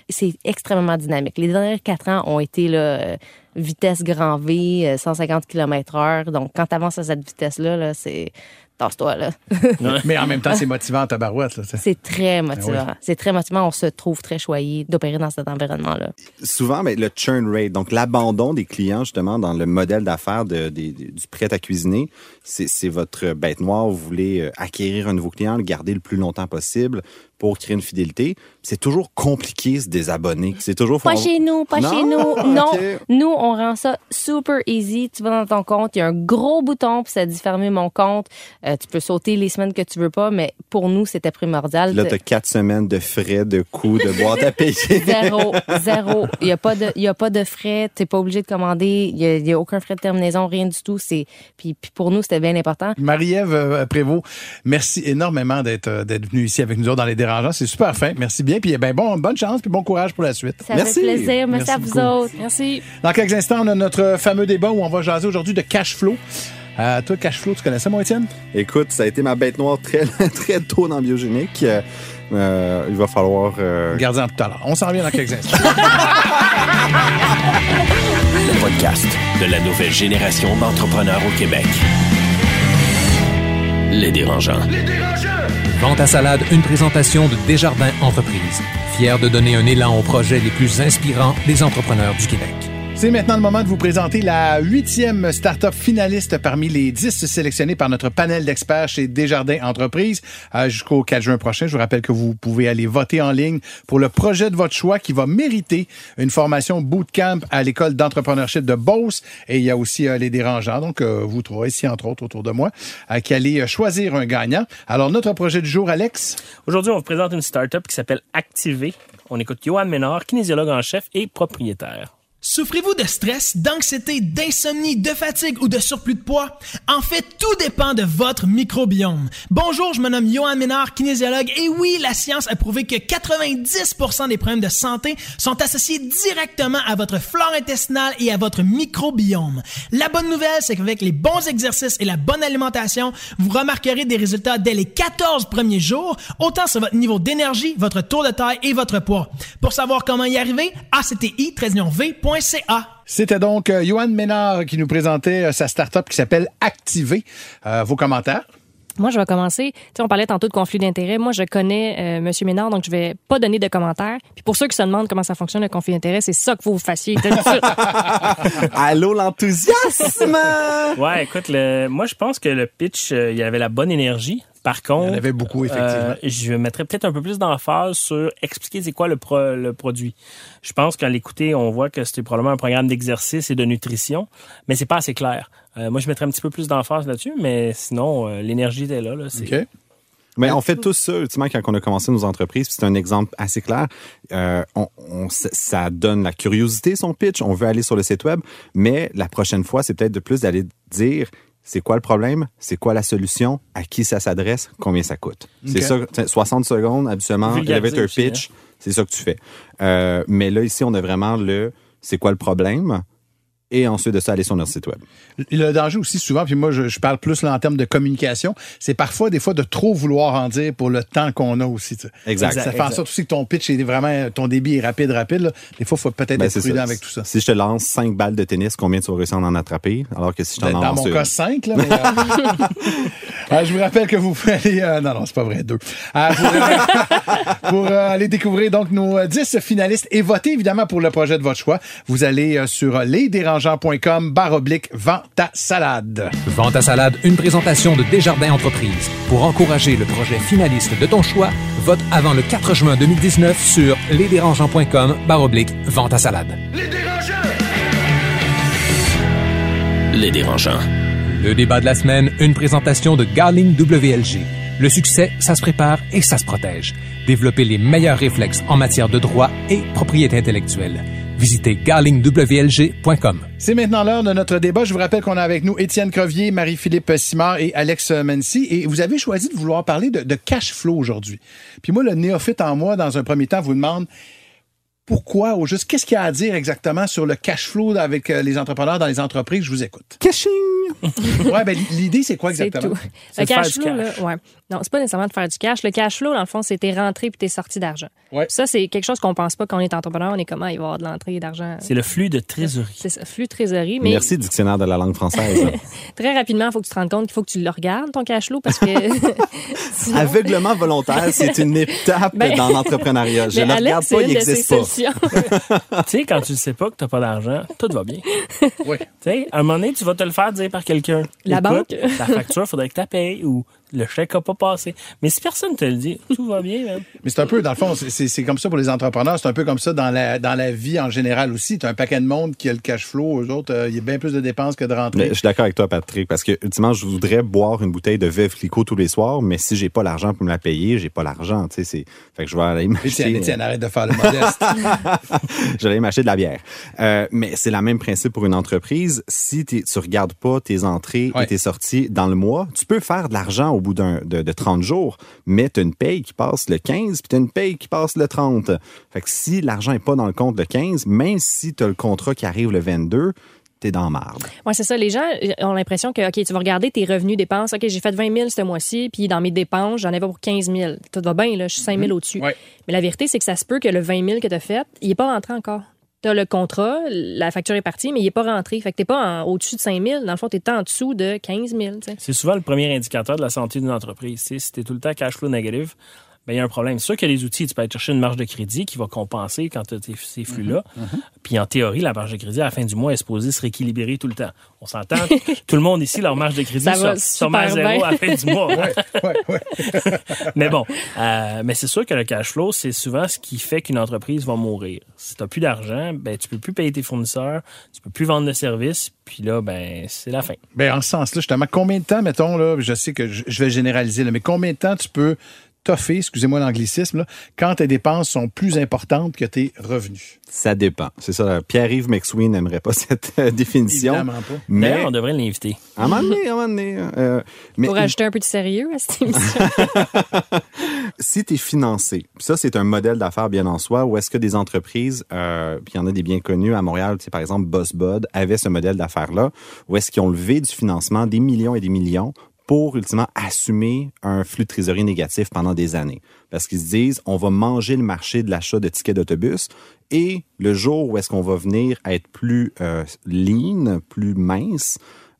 F: c'est extrêmement dynamique. Les derniers quatre ans ont été, euh, vitesse grand V, euh, 150 km heure. Donc, quand tu avances à cette vitesse-là, là, c'est, tasse-toi, là.
A: Mais en même temps, c'est motivant en tabarouette.
F: C'est très motivant.
A: Ah
F: C'est très motivant. On se trouve très choyé d'opérer dans cet environnement-là.
B: Souvent, ben, le churn rate, donc l'abandon des clients justement dans le modèle d'affaires du prêt à cuisiner, c'est votre bête noire. Vous voulez euh, acquérir un nouveau client, le garder le plus longtemps possible pour créer une fidélité. C'est toujours compliqué se désabonner. C'est toujours
F: Pas chez nous, pas
B: Non,
F: chez nous. Non, nous, on rend ça super easy. Tu vas dans ton compte, il y a un gros bouton, puis ça dit fermer mon compte. Euh, tu peux sauter les semaines que tu veux pas, mais pour nous, c'était primordial.
B: Là, t'as quatre semaines de frais, de coûts, de boîte à payer.
F: Zéro, zéro. Il n'y a, pas de- il y a pas de frais. Tu n'es pas obligé de commander. Il n'y a, il y a aucun frais de terminaison, rien du tout. C'est Puis, puis pour nous, c'était bien important.
A: Marie-Ève euh, Prévost, merci énormément d'être euh, d'être venue ici avec nous autres dans les dérangeants. C'est super fin. Merci bien. Puis eh ben, bon, bonne chance puis bon courage pour la suite.
F: Ça
B: Merci.
F: fait plaisir. Merci,
A: Merci
F: à vous
A: beaucoup.
F: autres.
D: Merci.
A: Dans quelques instants, on a notre fameux débat où on va jaser aujourd'hui de cash flow. Euh, toi, cash flow, tu connais ça, moi, Étienne?
B: Écoute, ça a été ma bête noire très, très tôt dans Biogénique. Euh, euh, il va falloir... euh,
A: Gardez-en tout à l'heure. On s'en vient dans quelques instants.
E: Le podcast de la nouvelle génération d'entrepreneurs au Québec. Les dérangeants.
G: Vente à salade, une présentation de Desjardins Entreprises, fier de donner un élan aux projets les plus inspirants des entrepreneurs du Québec.
A: C'est maintenant le moment de vous présenter la huitième start-up finaliste parmi les dix sélectionnés par notre panel d'experts chez Desjardins Entreprises euh, jusqu'au 4 juin prochain. Je vous rappelle que vous pouvez aller voter en ligne pour le projet de votre choix qui va mériter une formation bootcamp à l'école d'entrepreneurship de Beauce. Et il y a aussi euh, les dérangeants. Donc, euh, vous trouverez ici, entre autres, autour de moi, qui allez choisir un gagnant. Alors, notre projet du jour, Alex?
C: Aujourd'hui, on vous présente une start-up qui s'appelle Activé. On écoute Johan Ménard, kinésiologue en chef et propriétaire.
H: Souffrez-vous de stress, d'anxiété, d'insomnie, de fatigue ou de surplus de poids? En fait, tout dépend de votre microbiome. Bonjour, je me nomme Johan Ménard, kinésiologue, et oui, la science a prouvé que 90% des problèmes de santé sont associés directement à votre flore intestinale et à votre microbiome. La bonne nouvelle, c'est qu'avec les bons exercices et la bonne alimentation, vous remarquerez des résultats dès les 14 premiers jours, autant sur votre niveau d'énergie, votre tour de taille et votre poids. Pour savoir comment y arriver,
A: C'était donc euh, Johan Ménard qui nous présentait euh, sa start-up qui s'appelle Activer. Euh, vos commentaires?
D: Moi, je vais commencer. Tu sais, on parlait tantôt de conflit d'intérêts. Moi, je connais euh, Monsieur Ménard, donc je vais pas donner de commentaires. Puis pour ceux qui se demandent comment ça fonctionne le conflit d'intérêts, c'est ça qu'il faut vous fassiez.
B: Allô, l'enthousiasme!
C: Ouais, écoute, le, moi, je pense que le pitch, euh, il y avait la bonne énergie. Par contre,
A: Il y en avait beaucoup, effectivement.
C: euh, je mettrais peut-être un peu plus d'emphase sur expliquer c'est quoi le, pro- le produit. Je pense qu'à l'écouter, on voit que c'était probablement un programme d'exercice et de nutrition, mais c'est pas assez clair. Euh, moi, je mettrais un petit peu plus d'emphase là-dessus, mais sinon, euh, l'énergie était là. là c'est-
A: OK.
B: Mais on fait tout ça, ultimement, quand on a commencé nos entreprises, puis c'est un exemple assez clair. Euh, on, on- ça donne la curiosité, son pitch. On veut aller sur le site web, mais la prochaine fois, c'est peut-être de plus d'aller dire c'est quoi le problème, c'est quoi la solution, à qui ça s'adresse, combien ça coûte? C'est ça, t'sais, 60 secondes, habituellement, elevator
C: aussi,
B: pitch, c'est ça que tu fais. Euh, mais là, ici, on a vraiment le c'est quoi le problème, et ensuite de ça, aller sur notre site web.
A: Le danger aussi, souvent, puis moi, je, je parle plus là, en termes de communication, c'est parfois, des fois, de trop vouloir en dire pour le temps qu'on a aussi. tu sais.
B: Exact.
A: Ça fait en sorte aussi que ton pitch est vraiment, ton débit est rapide, rapide. là. Des fois, il faut peut-être
B: Ben,
A: être prudent
B: ça.
A: avec tout ça.
B: Si je te lance 5 balles de tennis, combien tu vas réussir à en attraper? Alors que si je t'en
A: Dans
B: lance
A: mon
B: une-
A: cas, 5, là, mais, euh, je vous rappelle que vous pouvez aller... euh, non, non, c'est pas vrai, deux. Euh, pour euh, pour, euh, aller découvrir donc nos 10 finalistes et voter évidemment pour le projet de votre choix, vous allez euh, sur lesdérangeants.com barre oblique vente ta salade.
G: Vente à salade, une présentation de Desjardins Entreprises. Pour encourager le projet finaliste de ton choix, vote avant le 4 juin 2019 sur lesdérangeants.com barre oblique vente à salade.
E: Les dérangeants.
G: Le débat de la semaine, une présentation de Garling WLG. Le succès, ça se prépare et ça se protège. Développer les meilleurs réflexes en matière de droit et propriété intellectuelle. Visitez garlingwlg.com.
A: C'est maintenant l'heure de notre débat. Je vous rappelle qu'on a avec nous Étienne Crevier, Marie-Philippe Simard et Alex Mency. Et vous avez choisi de vouloir parler de, de cash flow aujourd'hui. Puis moi, le néophyte en moi, dans un premier temps, vous demande pourquoi, au juste, qu'est-ce qu'il y a à dire exactement sur le cash flow avec euh, les entrepreneurs dans les entreprises? Je vous écoute.
B: Caching!
A: Ouais, ben, l'idée, c'est quoi
D: C'est
A: exactement?
D: tout.
C: C'est
D: Le
C: de faire
D: cash
C: du
D: flow,
C: cash.
D: là, ouais. Non, c'est pas nécessairement de faire du cash. Le cash flow, dans le fond, c'est tes rentrées puis tes sorties d'argent.
A: Ouais.
D: Ça, c'est quelque chose qu'on pense pas quand on est entrepreneur. On est comment il va y avoir de l'entrée d'argent.
C: C'est le flux de trésorerie.
D: C'est ça, flux trésorerie. Mais
B: Merci, dictionnaire de la langue française.
D: très rapidement, il faut que tu te rendes compte qu'il faut que tu le regardes, ton cash flow, parce que. sinon-
B: Aveuglement volontaire, c'est une étape
D: Ben,
B: dans l'entrepreneuriat. Je ne regarde pas, il
D: de
B: n'existe pas.
C: tu sais, quand tu ne sais pas que tu n'as pas d'argent, tout va bien.
A: Oui.
C: Tu sais, à un moment donné, tu vas te le faire dire par quelqu'un.
D: La
C: Écoute,
D: banque.
C: La facture, faudrait que tu la payes ou le chèque n'a pas passé. Mais si personne te le dit, tout va bien, même.
A: Mais c'est un peu, dans le fond, c'est- comme ça pour les entrepreneurs, c'est un peu comme ça dans la, dans la vie en général aussi. Tu as un paquet de monde qui a le cash flow, eux autres, euh, il y a bien plus de dépenses que de
B: Mais
A: rentrées.
B: je suis d'accord avec toi, Patrick, parce que ultimement, je voudrais boire une bouteille de Veuve Clicquot tous les soirs, mais si j'ai pas l'argent pour me la payer, j'ai pas l'argent. Tu sais, c'est fait que je vais aller m'acheter.
A: Étienne, arrête de faire le modeste.
B: J'allais m'acheter de la bière. Euh, mais c'est le même principe pour une entreprise. Si tu regardes pas tes entrées
A: Ouais.
B: et tes sorties dans le mois, tu peux faire de l'argent au bout d'un, de, de 30 jours, mais tu as une paye qui passe le 15 puis tu as une paye qui passe le 30. Fait que si l'argent est pas dans le compte le 15, même si tu as le contrat qui arrive le 22, t'es dans la marde.
D: Oui, c'est ça. Les gens euh, ont l'impression que, OK, tu vas regarder tes revenus, dépenses. OK, j'ai fait 20 000 ce mois-ci, puis dans mes dépenses, j'en avais pour 15 000. Tout va bien, là, je suis 5 000 au-dessus.
A: Ouais.
D: Mais la vérité, c'est que ça se peut que le 20 000 que tu as fait, il n'est pas rentré encore. Tu as le contrat, la facture est partie, mais il n'est pas rentré. Fait que tu pas au-dessus de 5 000. Dans le fond, tu es en dessous de 15 000. tu sais.
C: C'est souvent le premier indicateur de la santé d'une entreprise. Tu sais, si tu es tout le temps cash flow négatif, il y a un problème. C'est sûr qu'il y a des outils, tu peux aller chercher une marge de crédit qui va compenser quand tu as ces flux-là. Puis en théorie, la marge de crédit à la fin du mois est supposée se rééquilibrer tout le temps. On s'entend, tout le monde ici, leur marge de crédit sort- à zéro
D: bien.
C: à la fin du mois.
A: ouais, ouais.
C: mais bon, euh, mais c'est sûr que le cash flow, c'est souvent ce qui fait qu'une entreprise va mourir. Si tu plus d'argent, ben tu peux plus payer tes fournisseurs, tu peux plus vendre de services, puis là, ben c'est la fin.
A: Ben, en ce sens-là, justement, combien de temps, mettons, là, je sais que je, je vais généraliser, là, mais combien de temps tu peux toffer, excusez-moi l'anglicisme, là, quand tes dépenses sont plus importantes que tes revenus?
B: Ça dépend. C'est ça. Pierre-Yves McSween n'aimerait pas cette euh, définition.
A: Évidemment pas.
B: Mais
C: D'ailleurs, on devrait l'inviter.
B: à un moment donné, à un moment donné, euh, mais
D: Pour ajouter un peu de sérieux à cette émission.
B: si tu es financé, ça, c'est un modèle d'affaires bien en soi, où est-ce que des entreprises, euh, puis il y en a des bien connus à Montréal, tu sais, par exemple, BossBud avait ce modèle d'affaires-là, où est-ce qu'ils ont levé du financement des millions et des millions pour ultimement assumer un flux de trésorerie négatif pendant des années. Parce qu'ils se disent, on va manger le marché de l'achat de tickets d'autobus et le jour où est-ce qu'on va venir être plus euh, lean, plus mince,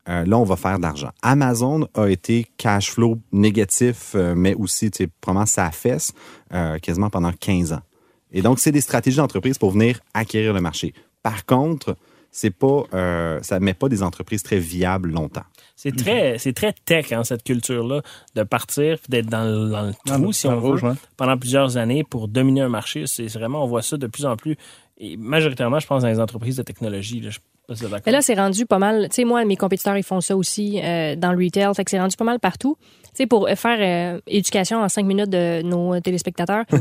B: euh, là, on va faire de l'argent. Amazon a été cash flow négatif, euh, mais aussi, tu sais, probablement sa fesse, quasiment pendant 15 ans. Et donc, c'est des stratégies d'entreprise pour venir acquérir le marché. Par contre, c'est pas, euh, ça met pas des entreprises très viables longtemps.
C: C'est très, c'est très tech, hein, cette culture-là, de partir d'être dans, le- dans le
A: Dans
C: trou, si on
A: rouge,
C: veut, pendant plusieurs années pour dominer un marché. C'est vraiment, on voit ça de plus en plus. Et majoritairement, je pense, dans les entreprises de technologie. Là, je.
D: Mais là, c'est rendu pas mal. Tu sais, moi, mes compétiteurs, ils font ça aussi euh, dans le retail. Fait que c'est rendu pas mal partout. Tu sais, pour faire euh, éducation en cinq minutes de nos téléspectateurs.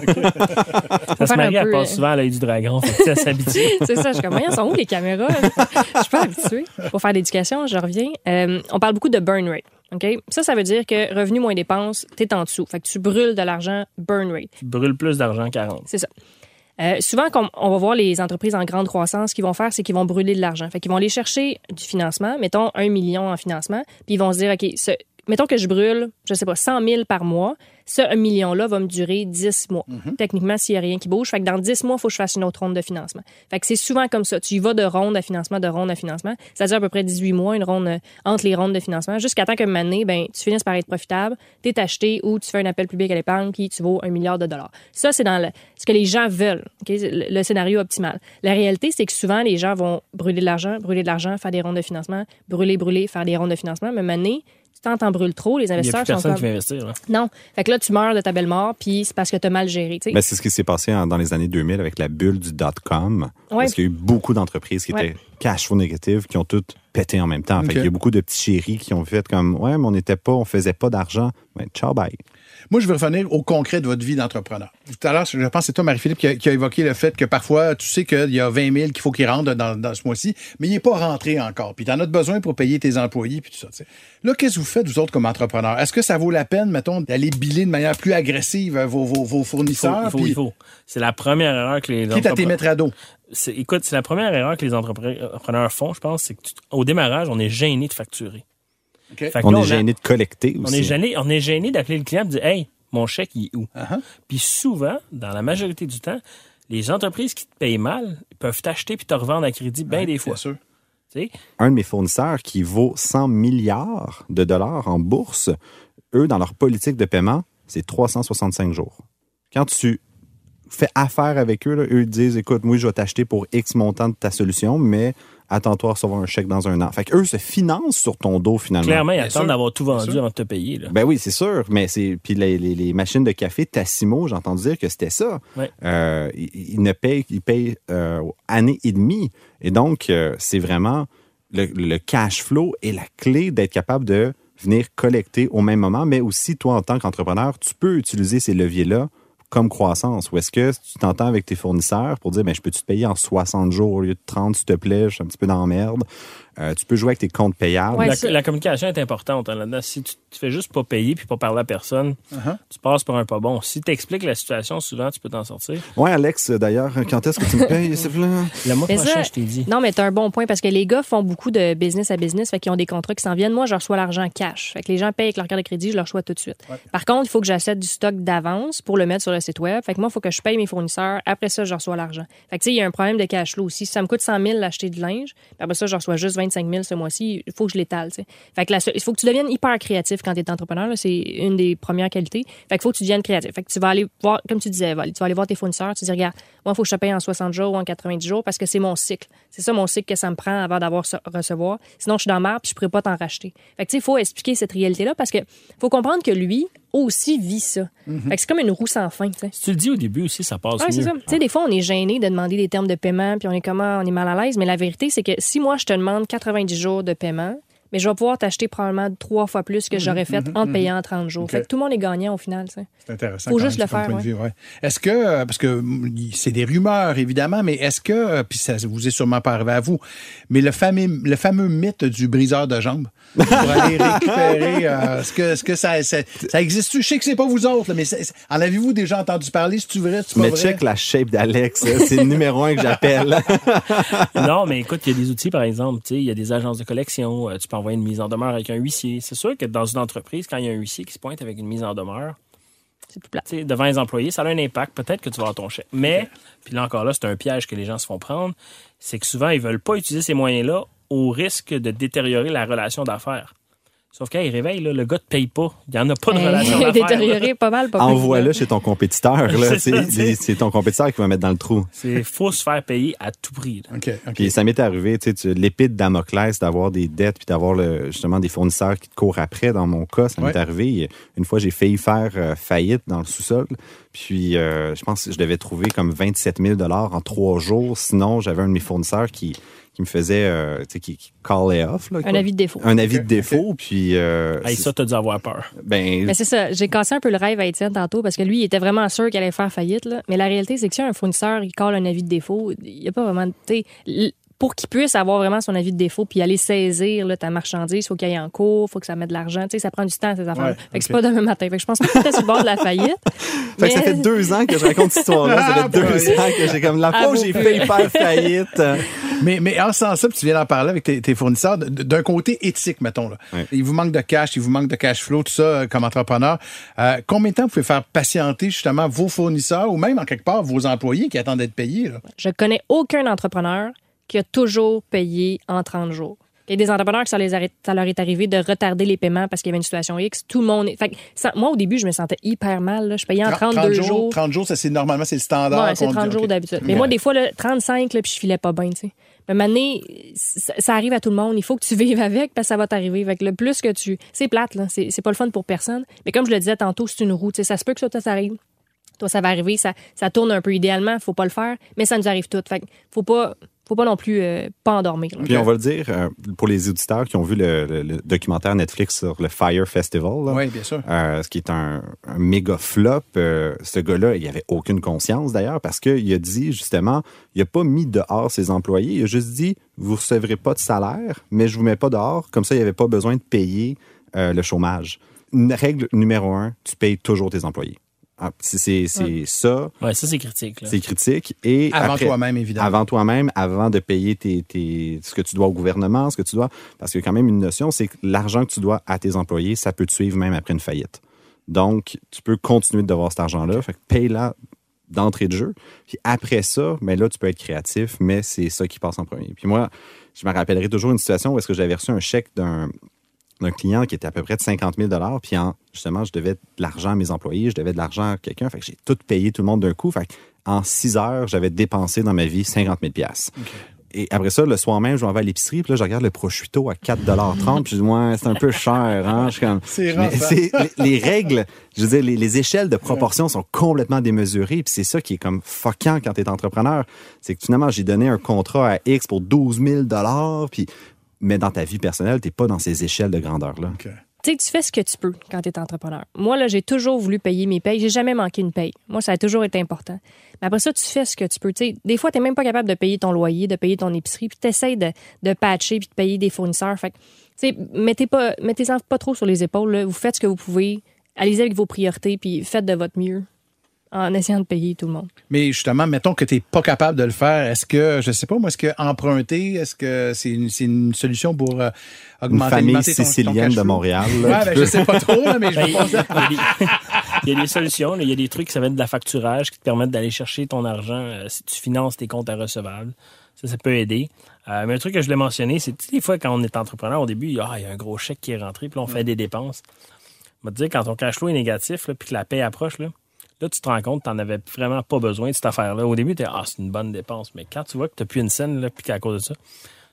C: ça se marie, elle passe
D: euh,
C: souvent à l'œil du dragon. Fait que ça s'habitue.
D: c'est ça, je suis comme, voyons, sont où les caméras? Je suis pas habituée. Pour faire l'éducation, je reviens. Euh, on parle beaucoup de burn rate. OK? Ça, ça veut dire que revenu moins dépenses, t'es en dessous. Fait que tu brûles de l'argent burn rate.
C: Tu brûles plus d'argent qu'à rendre.
D: C'est ça. Euh, souvent, quand on va voir les entreprises en grande croissance, ce qu'ils vont faire, c'est qu'ils vont brûler de l'argent. Fait qu'ils vont aller chercher du financement, mettons un million en financement, puis ils vont se dire, OK, ce- mettons que je brûle, je sais pas, 100 000 par mois, ce un million-là va me durer 10 mois. Techniquement, s'il n'y a rien qui bouge. Fait que dans 10 mois, il faut que je fasse une autre ronde de financement. Fait que c'est souvent comme ça. Tu y vas de ronde à financement, de ronde à financement. Ça dure à peu près 18 mois, une ronde euh, entre les rondes de financement, jusqu'à temps moment donné, ben, tu finisses par être profitable, tu es acheté ou tu fais un appel public à l'épargne, puis tu vaux un milliard de dollars. Ça, c'est dans le- ce que les gens veulent, OK? le, le scénario optimal. La réalité, c'est que souvent, les gens vont brûler de l'argent, brûler de l'argent, faire des rondes de financement, brûler, brûler, faire des rondes de financement. Mais à tu t'en brûles trop, les
C: Il n'y a
D: investisseurs
C: plus
D: sont
C: personne
D: comme...
C: qui va investir. Là.
D: Non. Fait que là, tu meurs de ta belle mort, puis c'est parce que tu as mal géré. tu sais.
B: Ben, c'est ce qui s'est passé en- dans les années 2000 avec la bulle du dot-com.
D: Ouais.
B: Parce qu'il y a eu beaucoup d'entreprises qui
D: Ouais.
B: étaient cash flow négatives, qui ont toutes pété en même temps. Fait
A: Ok.
B: qu'il y a beaucoup de petits chéris qui ont fait comme, ouais, mais on n'était pas, on faisait pas d'argent. Ben, ciao, bye.
A: Moi, je veux revenir au concret de votre vie d'entrepreneur. Tout à l'heure, je pense que c'est toi, Marie-Philippe, qui a, qui a évoqué le fait que parfois, tu sais qu'il y a 20 000 qu'il faut qu'il rentre dans, dans ce mois-ci, mais il n'est pas rentré encore. Puis tu en as besoin pour payer tes employés, puis tout ça. tu sais. Là, qu'est-ce que vous faites, vous autres, comme entrepreneurs? Est-ce que ça vaut la peine, mettons, d'aller biler de manière plus agressive euh, vos, fournisseurs?
C: il faut, il faut. C'est la première erreur que les
A: quitte à t'y mettre à dos.
C: écoute, c'est la première erreur que les entrepreneurs font, je pense, c'est que tu- au démarrage, on est gêné de facturer.
A: OK.
C: Fait que
B: On
C: là,
B: est
C: a-
B: gêné de collecter aussi.
C: on est gêné, on est gêné d'appeler le client et de dire Hey, mon chèque il est où?
A: Uh-huh.
C: Puis souvent, dans la majorité du temps, les entreprises qui te payent mal peuvent t'acheter puis te revendre à crédit bien
A: Ouais,
C: des fois.
A: Bien sûr.
B: un de mes fournisseurs qui vaut 100 milliards de dollars en bourse, eux, dans leur politique de paiement, c'est 365 jours. Quand tu fais affaire avec eux, là, eux ils disent, écoute, moi, je vais t'acheter pour X montant de ta solution, mais attends-toi à recevoir un chèque dans un an. Fait qu'eux se financent sur ton dos, finalement.
C: Clairement, ils
A: Bien
C: attendent d'avoir tout vendu avant de te payer. Là.
B: Ben oui, c'est sûr, mais c'est puis les, les- les machines de café Tassimo, j'ai entendu dire que c'était ça.
C: Ouais.
B: Euh, ils, ils ne payent, ils payent euh, année et demie, et donc euh, c'est vraiment le, le cash flow est la clé d'être capable de venir collecter au même moment, mais aussi toi en tant qu'entrepreneur, tu peux utiliser ces leviers-là comme croissance. Ou est-ce que tu t'entends avec tes fournisseurs pour dire, ben, je peux-tu te payer en 60 jours au lieu de 30, s'il te plaît, je suis un petit peu dans la merde. Euh, tu peux jouer avec tes comptes payables.
D: Ouais,
C: la, communication est importante hein, là-dedans. Si tu, tu fais juste pas payer puis pas parler à personne,
A: Uh-huh.
C: tu passes pour un pas bon. Si tu expliques la situation, souvent, tu peux t'en sortir.
B: Ouais, Alex, d'ailleurs, quand est-ce que tu me payes, s'il?
C: Le mois
D: Mais
C: prochain,
D: ça-
C: je t'ai dit.
D: Non, mais t'as un bon point parce que les gars font beaucoup de business à business, fait qu'ils ont des contrats qui s'en viennent. Moi, je reçois l'argent cash. Fait que les gens payent avec leur carte de crédit, je le reçois tout de suite. Par contre, il faut que j'achète du stock d'avance pour le mettre sur le site web. Fait que moi, il faut que je paye mes fournisseurs. Après ça, je reçois l'argent. Fait que tu sais, il y a un problème de cash flow aussi. Si ça me coûte 100 000 d'acheter du linge, après ça, je reçois juste 25 000 ce mois-ci, il faut que je l'étale, que il faut que tu deviennes hyper créatif quand tu es entrepreneur. C'est une des premières qualités. Fait qu'il faut que tu deviennes créatif. Fait que tu vas aller voir, comme tu disais, tu vas aller voir tes fournisseurs, tu dis, regarde, moi, il faut que je te paye en 60 jours ou en 90 jours parce que c'est mon cycle. C'est ça mon cycle que ça me prend avant d'avoir ce- recevoir. Sinon, je suis dans la merde puis je pourrais pas t'en racheter. Fait que tu sais, il faut expliquer cette réalité-là parce que faut comprendre que lui aussi vit ça. Que c'est comme une roue sans fin.
C: Si tu le dis au début aussi, ça passe
D: Ouais, c'est
C: mieux.
D: ça. Tu sais, des fois, on est gêné de demander des termes de paiement, puis on est comment, on est mal à l'aise. Mais la vérité, c'est que si moi, je te demande 90 jours de paiement, mais je vais pouvoir t'acheter probablement trois fois plus que j'aurais fait en te payant en 30 jours. Fait que tout le monde est gagnant au final, tu.
A: C'est intéressant.
D: Faut juste
A: même,
D: le faire,
A: point de vue, ouais. Est-ce que, euh, parce que mm, c'est des rumeurs, évidemment, mais est-ce que, euh, puis ça vous est sûrement pas arrivé à vous, mais le fameux, le fameux mythe du briseur de jambes pour aller récupérer, euh, est-ce que, est-ce que ça, ça, ça existe? Je sais que c'est pas vous autres, là, mais en avez-vous déjà entendu parler? C'est-tu vrai? C'est pas
B: Mais check la shape d'Alex. C'est le numéro un que j'appelle.
C: non, mais écoute, il y a des outils, par exemple, tu sais, il y a des agences de collection, tu peux envoyer une mise en demeure avec un huissier. C'est sûr que dans une entreprise, quand il y a un huissier qui se pointe avec une mise en demeure,
D: C'est plus plat.
C: devant les employés, ça a un impact. Peut-être que tu vas avoir ton chèque. Mais, puis là encore là, c'est un piège que les gens se font prendre, c'est que souvent, ils veulent pas utiliser ces moyens-là au risque de détériorer la relation d'affaires. Sauf quand il réveille, là, le gars te paye pas. Il n'y en a pas de relation
D: il
C: là.
D: détérioré pas mal. Pas
B: Envoie-le chez ton compétiteur. là.
C: C'est
B: ton compétiteur qui va mettre dans le trou.
C: C'est faut se faire payer à tout prix. là.
A: OK, OK.
B: Puis ça m'est arrivé, tu sais, tu- l'épée de Damoclès, d'avoir des dettes puis d'avoir justement des fournisseurs qui te courent après. Dans mon cas, ça m'est
A: Ouais.
B: arrivé. Une fois, j'ai failli faire euh, faillite dans le sous-sol. Puis euh, je pense que je devais trouver comme 27 000 en trois jours. Sinon, j'avais un de mes fournisseurs qui, qui me faisait, euh, tu sais, qui, qui callait off. Là,
D: Un avis de défaut.
B: Un avis de défaut. Puis, euh,
C: Hey, ça, t'as dû avoir peur.
B: ben,
D: Mais c'est ça, j'ai cassé un peu le rêve à Étienne tantôt parce que lui, il était vraiment sûr qu'il allait faire faillite. Là. Mais la réalité, c'est que si un fournisseur, il colle un avis de défaut, il n'y a pas vraiment. tu Pour qu'il puisse avoir vraiment son avis de défaut puis aller saisir là, ta marchandise, il faut qu'il aille en cours, il faut que ça mette de l'argent. Tu sais, ça prend du temps, ces affaires.
A: Ouais,
D: fait que c'est pas demain matin. Fait que je pense pas que c'était sur le bord de la faillite.
B: Fait que ça
D: Mais-
B: fait deux ans que je raconte cette histoire-là. Ça
A: Ah,
B: fait deux ans que j'ai comme la fois où j'ai failli faire faillite.
A: Mais, mais en ce sens-là, puis tu viens d'en parler avec tes, tes fournisseurs, d'un côté éthique, mettons. Là.
B: Ouais.
A: Il vous manque de cash, il vous manque de cash flow, tout ça, euh, comme entrepreneur. Euh, combien de temps vous pouvez faire patienter justement vos fournisseurs ou même en quelque part vos employés qui attendent d'être payés? Là?
D: Je connais aucun entrepreneur qui a toujours payé en 30 jours. Il y a des entrepreneurs que ça, les arrête- ça leur est arrivé de retarder les paiements parce qu'il y avait une situation X. Tout le monde. est- Fait ça- moi, au début, je me sentais hyper mal. là. Je payais en 32 jours.
A: 30 jours, ça c'est normalement c'est le standard.
D: Ouais, c'est
A: qu'on
D: 30
A: dit,
D: jours d'habitude. Mais moi, des fois, là, 35, là, puis je filais pas bien, tu sais. Mais maintenant, ça, ça arrive à tout le monde. Il faut que tu vives avec parce que ça va t'arriver. Fait que le plus que tu... C'est plate, là. C'est c'est pas le fun pour personne. Mais comme je le disais tantôt, c'est une roue. Tu sais, ça se peut que ça, toi, ça arrive. Toi, ça va arriver. Ça, ça tourne un peu idéalement. Faut pas le faire. Mais ça nous arrive tout. Fait que faut pas, faut pas non plus euh, pas endormir. là.
B: Puis on va le dire, euh, pour les auditeurs qui ont vu le, le- le documentaire Netflix sur le Fire Festival, là,
A: Oui, bien sûr.
B: euh, ce qui est un, un méga flop, euh, ce gars-là, il avait aucune conscience d'ailleurs parce qu'il a dit justement, il a pas mis dehors ses employés, il a juste dit, vous recevrez pas de salaire, mais je vous mets pas dehors, comme ça, il n'y avait pas besoin de payer euh, le chômage. Une règle numéro un, tu payes toujours tes employés. Ah, c'est c'est- c'est ça,
C: Ouais, ça, c'est critique. là.
B: c'est critique. Et
A: Avant
B: après-
A: toi-même, évidemment.
B: Avant toi-même, avant de payer tes, tes- ce que tu dois au gouvernement, ce que tu dois. Parce qu'il y a quand même une notion, c'est que l'argent que tu dois à tes employés, ça peut te suivre même après une faillite. Donc, tu peux continuer de devoir cet argent-là. Fait que paye-la d'entrée de jeu. Puis après ça, mais là, tu peux être créatif, mais c'est ça qui passe en premier. Puis moi, je me rappellerai toujours une situation où est-ce que j'avais reçu un chèque d'un d'un client qui était à peu près de 50 000 puis en, justement, je devais de l'argent à mes employés, je devais de l'argent à quelqu'un. Fait que j'ai tout payé tout le monde d'un coup. Fait que en six heures, j'avais dépensé dans ma vie 50 000 Et après ça, le soir même, je m'en vais à l'épicerie, puis là, je regarde le prosciutto à 4,30 puis je dis, ouais, c'est un peu cher, hein. Je suis comme,
A: C'est
B: mais
A: hein?
B: c'est- les, les règles, je veux dire, les, les échelles de proportion sont complètement démesurées, puis c'est ça qui est comme fuckant quand tu es entrepreneur. C'est que finalement, j'ai donné un contrat à X pour 12 000 puis mais dans ta vie personnelle, t'es pas dans ces échelles de grandeur-là.
D: Tu sais, tu fais ce que tu peux quand tu es entrepreneur. Moi, là, j'ai toujours voulu payer mes payes. J'ai jamais manqué une paye. Moi, ça a toujours été important. Mais après ça, tu fais ce que tu peux. Tu sais, des fois, tu même pas capable de payer ton loyer, de payer ton épicerie, puis tu essaies de, de patcher puis de payer des fournisseurs. Fait que, tu sais, mettez pas, mettez-en pas trop sur les épaules. là. Vous faites ce que vous pouvez. Allez-y avec vos priorités, puis faites de votre mieux en essayant de payer tout le monde.
A: Mais justement, mettons que tu n'es pas capable de le faire. Est-ce que, je sais pas, moi, est-ce que emprunter, est-ce que c'est une, c'est une solution pour euh,
B: Une
A: augmenter
B: famille
A: ton- ton
B: sicilienne de? Montréal. là,
A: Ouais, ben, je sais pas trop, là, mais je
C: Ben,
A: me
C: il, y a des, solutions. là. Il y a des trucs, ça va être de la facturage qui te permettent d'aller chercher ton argent euh, si tu finances tes comptes à recevables. Ça, ça peut aider. Euh, mais un truc que je voulais mentionner, c'est sais, des fois, quand on est entrepreneur, au début, il y a, ah, il y a un gros chèque qui est rentré, puis là, on fait des dépenses. Je vais te dire, quand ton cash flow est négatif, là, puis que la paie approche, là, là, tu te rends compte que tu n'en avais vraiment pas besoin de cette affaire-là. Au début, tu ah, c'est une bonne dépense. Mais quand tu vois que tu n'as plus une scène, là, puis qu'à cause de ça,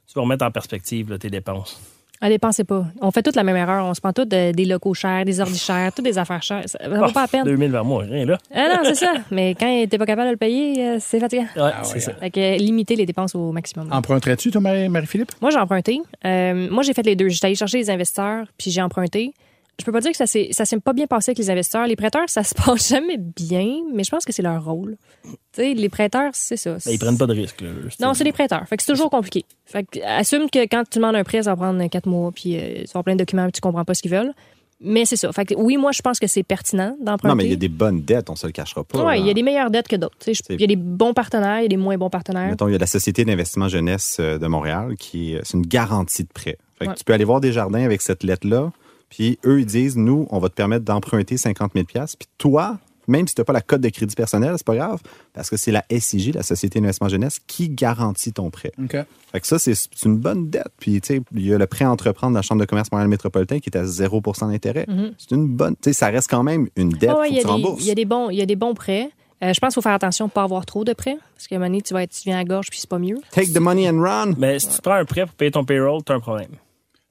C: tu vas remettre en perspective là, tes dépenses.
D: Ah, dépensez pas. On fait toute la même erreur. On se prend tous de- des locaux chers, des ordi chers, toutes des affaires chères. Ça, ça vaut pas la peine.
C: 2000 vers moi, rien là.
D: Ah non, c'est ça. Mais quand t'es pas capable de le payer, euh, c'est fatigant.
C: Ouais,
A: Ah
C: c'est
A: ouais.
C: ça.
D: Fait que euh, limiter les dépenses au maximum.
A: Emprunterais-tu, toi, Marie- Marie-Philippe?
D: Moi, j'ai emprunté. Euh, moi, j'ai fait les deux. J'étais allée chercher les investisseurs, puis j'ai emprunté. Je peux pas dire que ça s'est ça s'est pas bien passé avec les investisseurs. Les prêteurs, ça se passe jamais bien, mais je pense que c'est leur rôle. Tu sais, les prêteurs, c'est ça.
C: Ben, ils prennent pas de risques. Là,
D: Non, c'est des prêteurs. Fait que c'est toujours compliqué. Fait que assume que quand tu demandes un prêt, ça va prendre quatre mois, puis euh, tu vas avoir plein de documents, puis tu comprends pas ce qu'ils veulent. Mais c'est ça. Fait que oui, moi, je pense que c'est pertinent d'emprunter.
B: Non, mais il y a des bonnes dettes, on se le cachera pas. Là.
D: il y a des meilleures dettes que d'autres. Il y a des bons partenaires, il y a des moins bons partenaires.
B: Mettons, il y a la Société d'investissement jeunesse euh, de Montréal qui est, c'est une garantie de prêt. Fait que
D: Ouais.
B: Tu peux aller voir des jardins avec cette lettre-là, puis eux, ils disent, nous, on va te permettre d'emprunter 50 000 puis toi, même si tu n'as pas la cote de crédit personnel, c'est pas grave, parce que c'est la SIJ, la Société d'investissement jeunesse, qui garantit ton prêt.
A: OK.
B: Fait que ça, c'est une bonne dette. Puis, tu sais, il y a le prêt à entreprendre de la Chambre de commerce Montréal métropolitain qui est à 0 d'intérêt. C'est une bonne. Tu sais, ça reste quand même une dette.
D: Ah
B: faut
D: ouais,
B: que
D: il y, a
B: tu
D: il y a des bons, il y a des bons prêts. Euh, je pense qu'il faut faire attention de ne pas avoir trop de prêts. Parce qu'à un moment donné, tu vas être, tu viens à la gorge puis c'est pas mieux.
B: Take the money and run.
C: Mais si tu prends un prêt pour payer ton payroll, tu as un problème.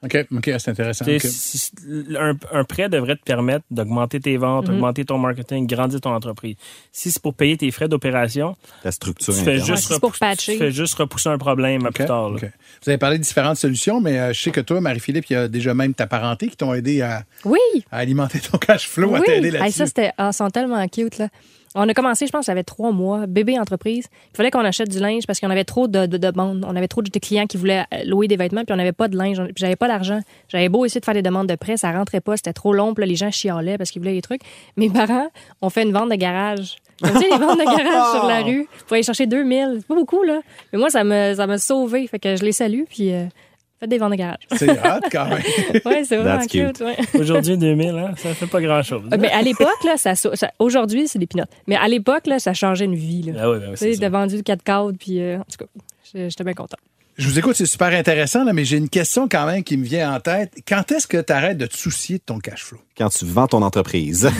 A: OK, OK, c'est intéressant.
C: Si- un, un prêt devrait te permettre d'augmenter tes ventes, augmenter ton marketing, grandir ton entreprise. Si c'est pour payer tes frais d'opération,
B: La structure
C: tu fais, juste
D: c'est pour
C: tu fais juste repousser un problème à plus
A: OK,
C: tard.
A: Vous avez parlé de différentes solutions, mais euh, je sais que toi, Marie-Philippe, il y a déjà même ta parenté qui t'ont aidé à,
D: Oui!
A: à alimenter ton cash flow, à
D: oui!
A: t'aider
D: Hey,
A: là-dessus.
D: ça, c'était, ah, ils sont tellement cute, là. On a commencé, je pense, ça avait trois mois, bébé entreprise. Il fallait qu'on achète du linge parce qu'on avait trop de, de, demandes. On avait trop de clients qui voulaient euh, louer des vêtements, puis on n'avait pas de linge. Puis J'avais pas d'argent. J'avais beau essayer de faire des demandes de prêt, ça rentrait pas, c'était trop long, puis là, les gens chialaient parce qu'ils voulaient des trucs. Mes parents ont fait une vente de garage. Tu sais, les ventes de garage sur la rue pour aller chercher 2000. C'est pas beaucoup, là. Mais moi, ça me, ça m'a sauvé. Fait que je les salue, puis euh, faites des ventes de garage.
A: C'est hot quand même.
D: ouais, c'est vraiment
B: That's
D: cute.
B: cute.
D: ouais.
C: Aujourd'hui, 2000, hein, ça fait pas grand-chose.
D: Mais à l'époque, là, ça, ça- aujourd'hui, c'est des pinottes. Mais à l'époque, là, ça changeait une vie. Là.
C: Ah oui, ben oui,
D: tu sais, vendu 4 cadres, puis euh, en tout cas, j'étais bien content.
A: Je vous écoute, c'est super intéressant, là, mais j'ai une question quand même qui me vient en tête. Quand est-ce que tu arrêtes de te soucier de ton cash flow?
B: Quand tu vends ton entreprise.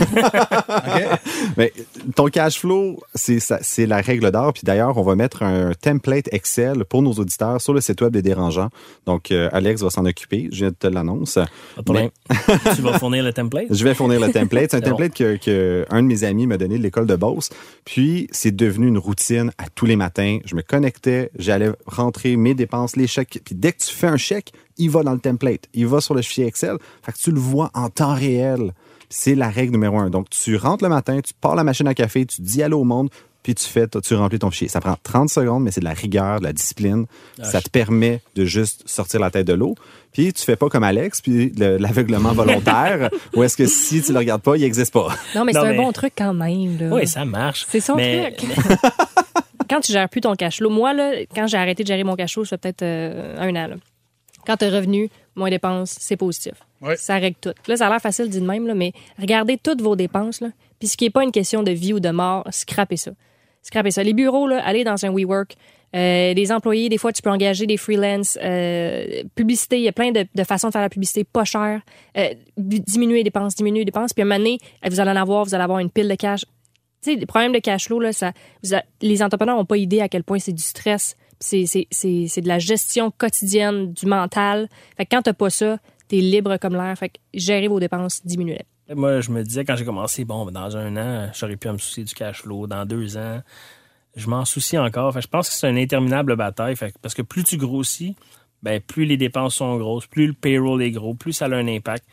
B: Mais ton cash flow, c'est la règle d'or. Puis d'ailleurs, on va mettre un template Excel pour nos auditeurs sur le site web des dérangeants. Donc, euh, Alex va s'en occuper. Je viens de te l'annonce.
C: Pas de problème. tu vas fournir le template?
B: Je vais fournir le template. C'est un
C: bon.
B: template que, que un de mes amis m'a donné de l'école de Beauce. Puis, c'est devenu une routine à tous les matins. Je me connectais, j'allais rentrer mes dépenses, les chèques. Puis, dès que tu fais un chèque, il va dans le template. Il va sur le fichier Excel. Fait que tu le vois en temps réel. C'est la règle numéro un. Donc, tu rentres le matin, tu pars la machine à café, tu dis allô au monde, puis tu fais, tu remplis ton fichier. Ça prend 30 secondes, mais c'est de la rigueur, de la discipline. ça te permet de juste sortir la tête de l'eau. Puis tu fais pas comme Alex, puis le- l'aveuglement volontaire, ou est-ce que si tu le regardes pas, il existe pas.
D: Non, mais c'est
C: mais-
D: un bon truc quand même. Là.
C: Oui, ça marche.
D: C'est son
C: Mais-
D: truc. quand tu gères plus ton cash flow, moi, là, quand j'ai arrêté de gérer mon cash flow, ça fait peut-être euh, un an. Là. Quand tu as revenu, moins dépenses, c'est positif.
A: Ouais.
D: Ça règle tout. Là, ça a l'air facile dit de même, là, mais regardez toutes vos dépenses. Là. Puis ce qui n'est pas une question de vie ou de mort, scrapez ça. Scrapez ça. Les bureaux, là, allez dans un WeWork. Euh, les employés, des fois, tu peux engager des freelance. Euh, publicité, il y a plein de, de façons de faire la publicité pas chère. Euh, diminuer les dépenses, diminuer les dépenses. Puis à un moment donné, euh, vous allez en avoir, vous allez avoir une pile de cash. Tu sais, les problèmes de cash flow, là, ça, vous a- les entrepreneurs n'ont pas idée à quel point c'est du stress. C'est, de la gestion quotidienne, du mental. Fait que quand t'as pas ça, t'es libre comme l'air. Fait que gérez vos dépenses, diminuez-les.
C: Moi, je me disais quand j'ai commencé, bon, ben, dans un an, j'aurais pu me soucier du cash flow. Dans deux ans, je m'en soucie encore. Fait que je pense que c'est une interminable bataille. Fait parce que plus tu grossis, ben, plus les dépenses sont grosses, plus le payroll est gros, plus ça a un impact.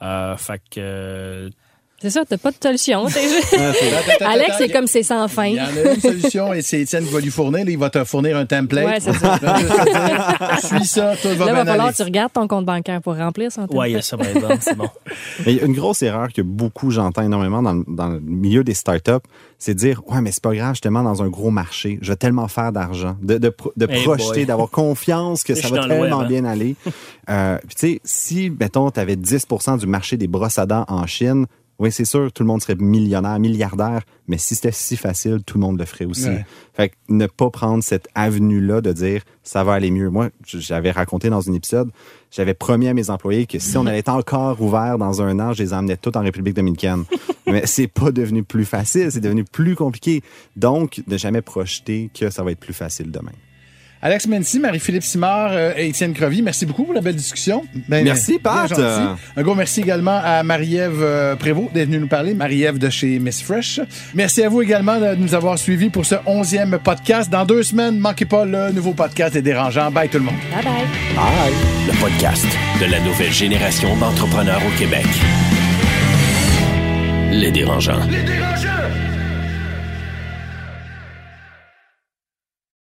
C: Euh, fait que euh,
D: C'est ça, t'as pas de solution. Alex, c'est comme c'est sans fin.
A: Il y en a une solution et c'est Étienne qui va lui fournir. il va te fournir un template.
D: Ouais, c'est ça.
A: Suis ça, tout va
D: Là, il va falloir que tu regardes ton compte bancaire pour remplir son
C: ouais, il y a ça, par exemple, c'est bon.
B: Mais il y a une grosse erreur que beaucoup, j'entends énormément dans, le- dans le milieu des startups, c'est de dire Ouais, mais c'est pas grave, je suis tellement dans un gros marché, je vais tellement faire d'argent, de, de, pro- de
C: Hey
B: projeter, d'avoir confiance que ça va tellement
C: web, hein.
B: bien aller. Euh, Puis tu sais, si, mettons, tu avais 10% du marché des brosses à dents en Chine, oui, c'est sûr, tout le monde serait millionnaire, milliardaire, mais si c'était si facile, tout le monde le ferait aussi.
A: Ouais.
B: Fait que ne pas prendre cette avenue-là de dire ça va aller mieux. Moi, j'avais raconté dans un épisode, j'avais promis à mes employés que si on allait être encore ouvert dans un an, je les emmenais tous en République dominicaine. Mais c'est pas devenu plus facile, c'est devenu plus compliqué. Donc, ne jamais projeter que ça va être plus facile demain.
A: Alex Mency, Marie-Philippe Simard euh, et Étienne Crevy, merci beaucoup pour la belle discussion. Ben,
B: Merci, Pat.
A: Un gros merci également à Marie-Ève euh, Prévost d'être venue nous parler, Marie-Ève de chez Miss Fresh. Merci à vous également de nous avoir suivis pour ce onzième podcast. Dans deux semaines, manquez pas le nouveau podcast des dérangeants. Bye tout le monde.
D: Bye bye.
B: Bye!
E: Le podcast de la nouvelle génération d'entrepreneurs au Québec. Les dérangeants.
H: Les dérangeants!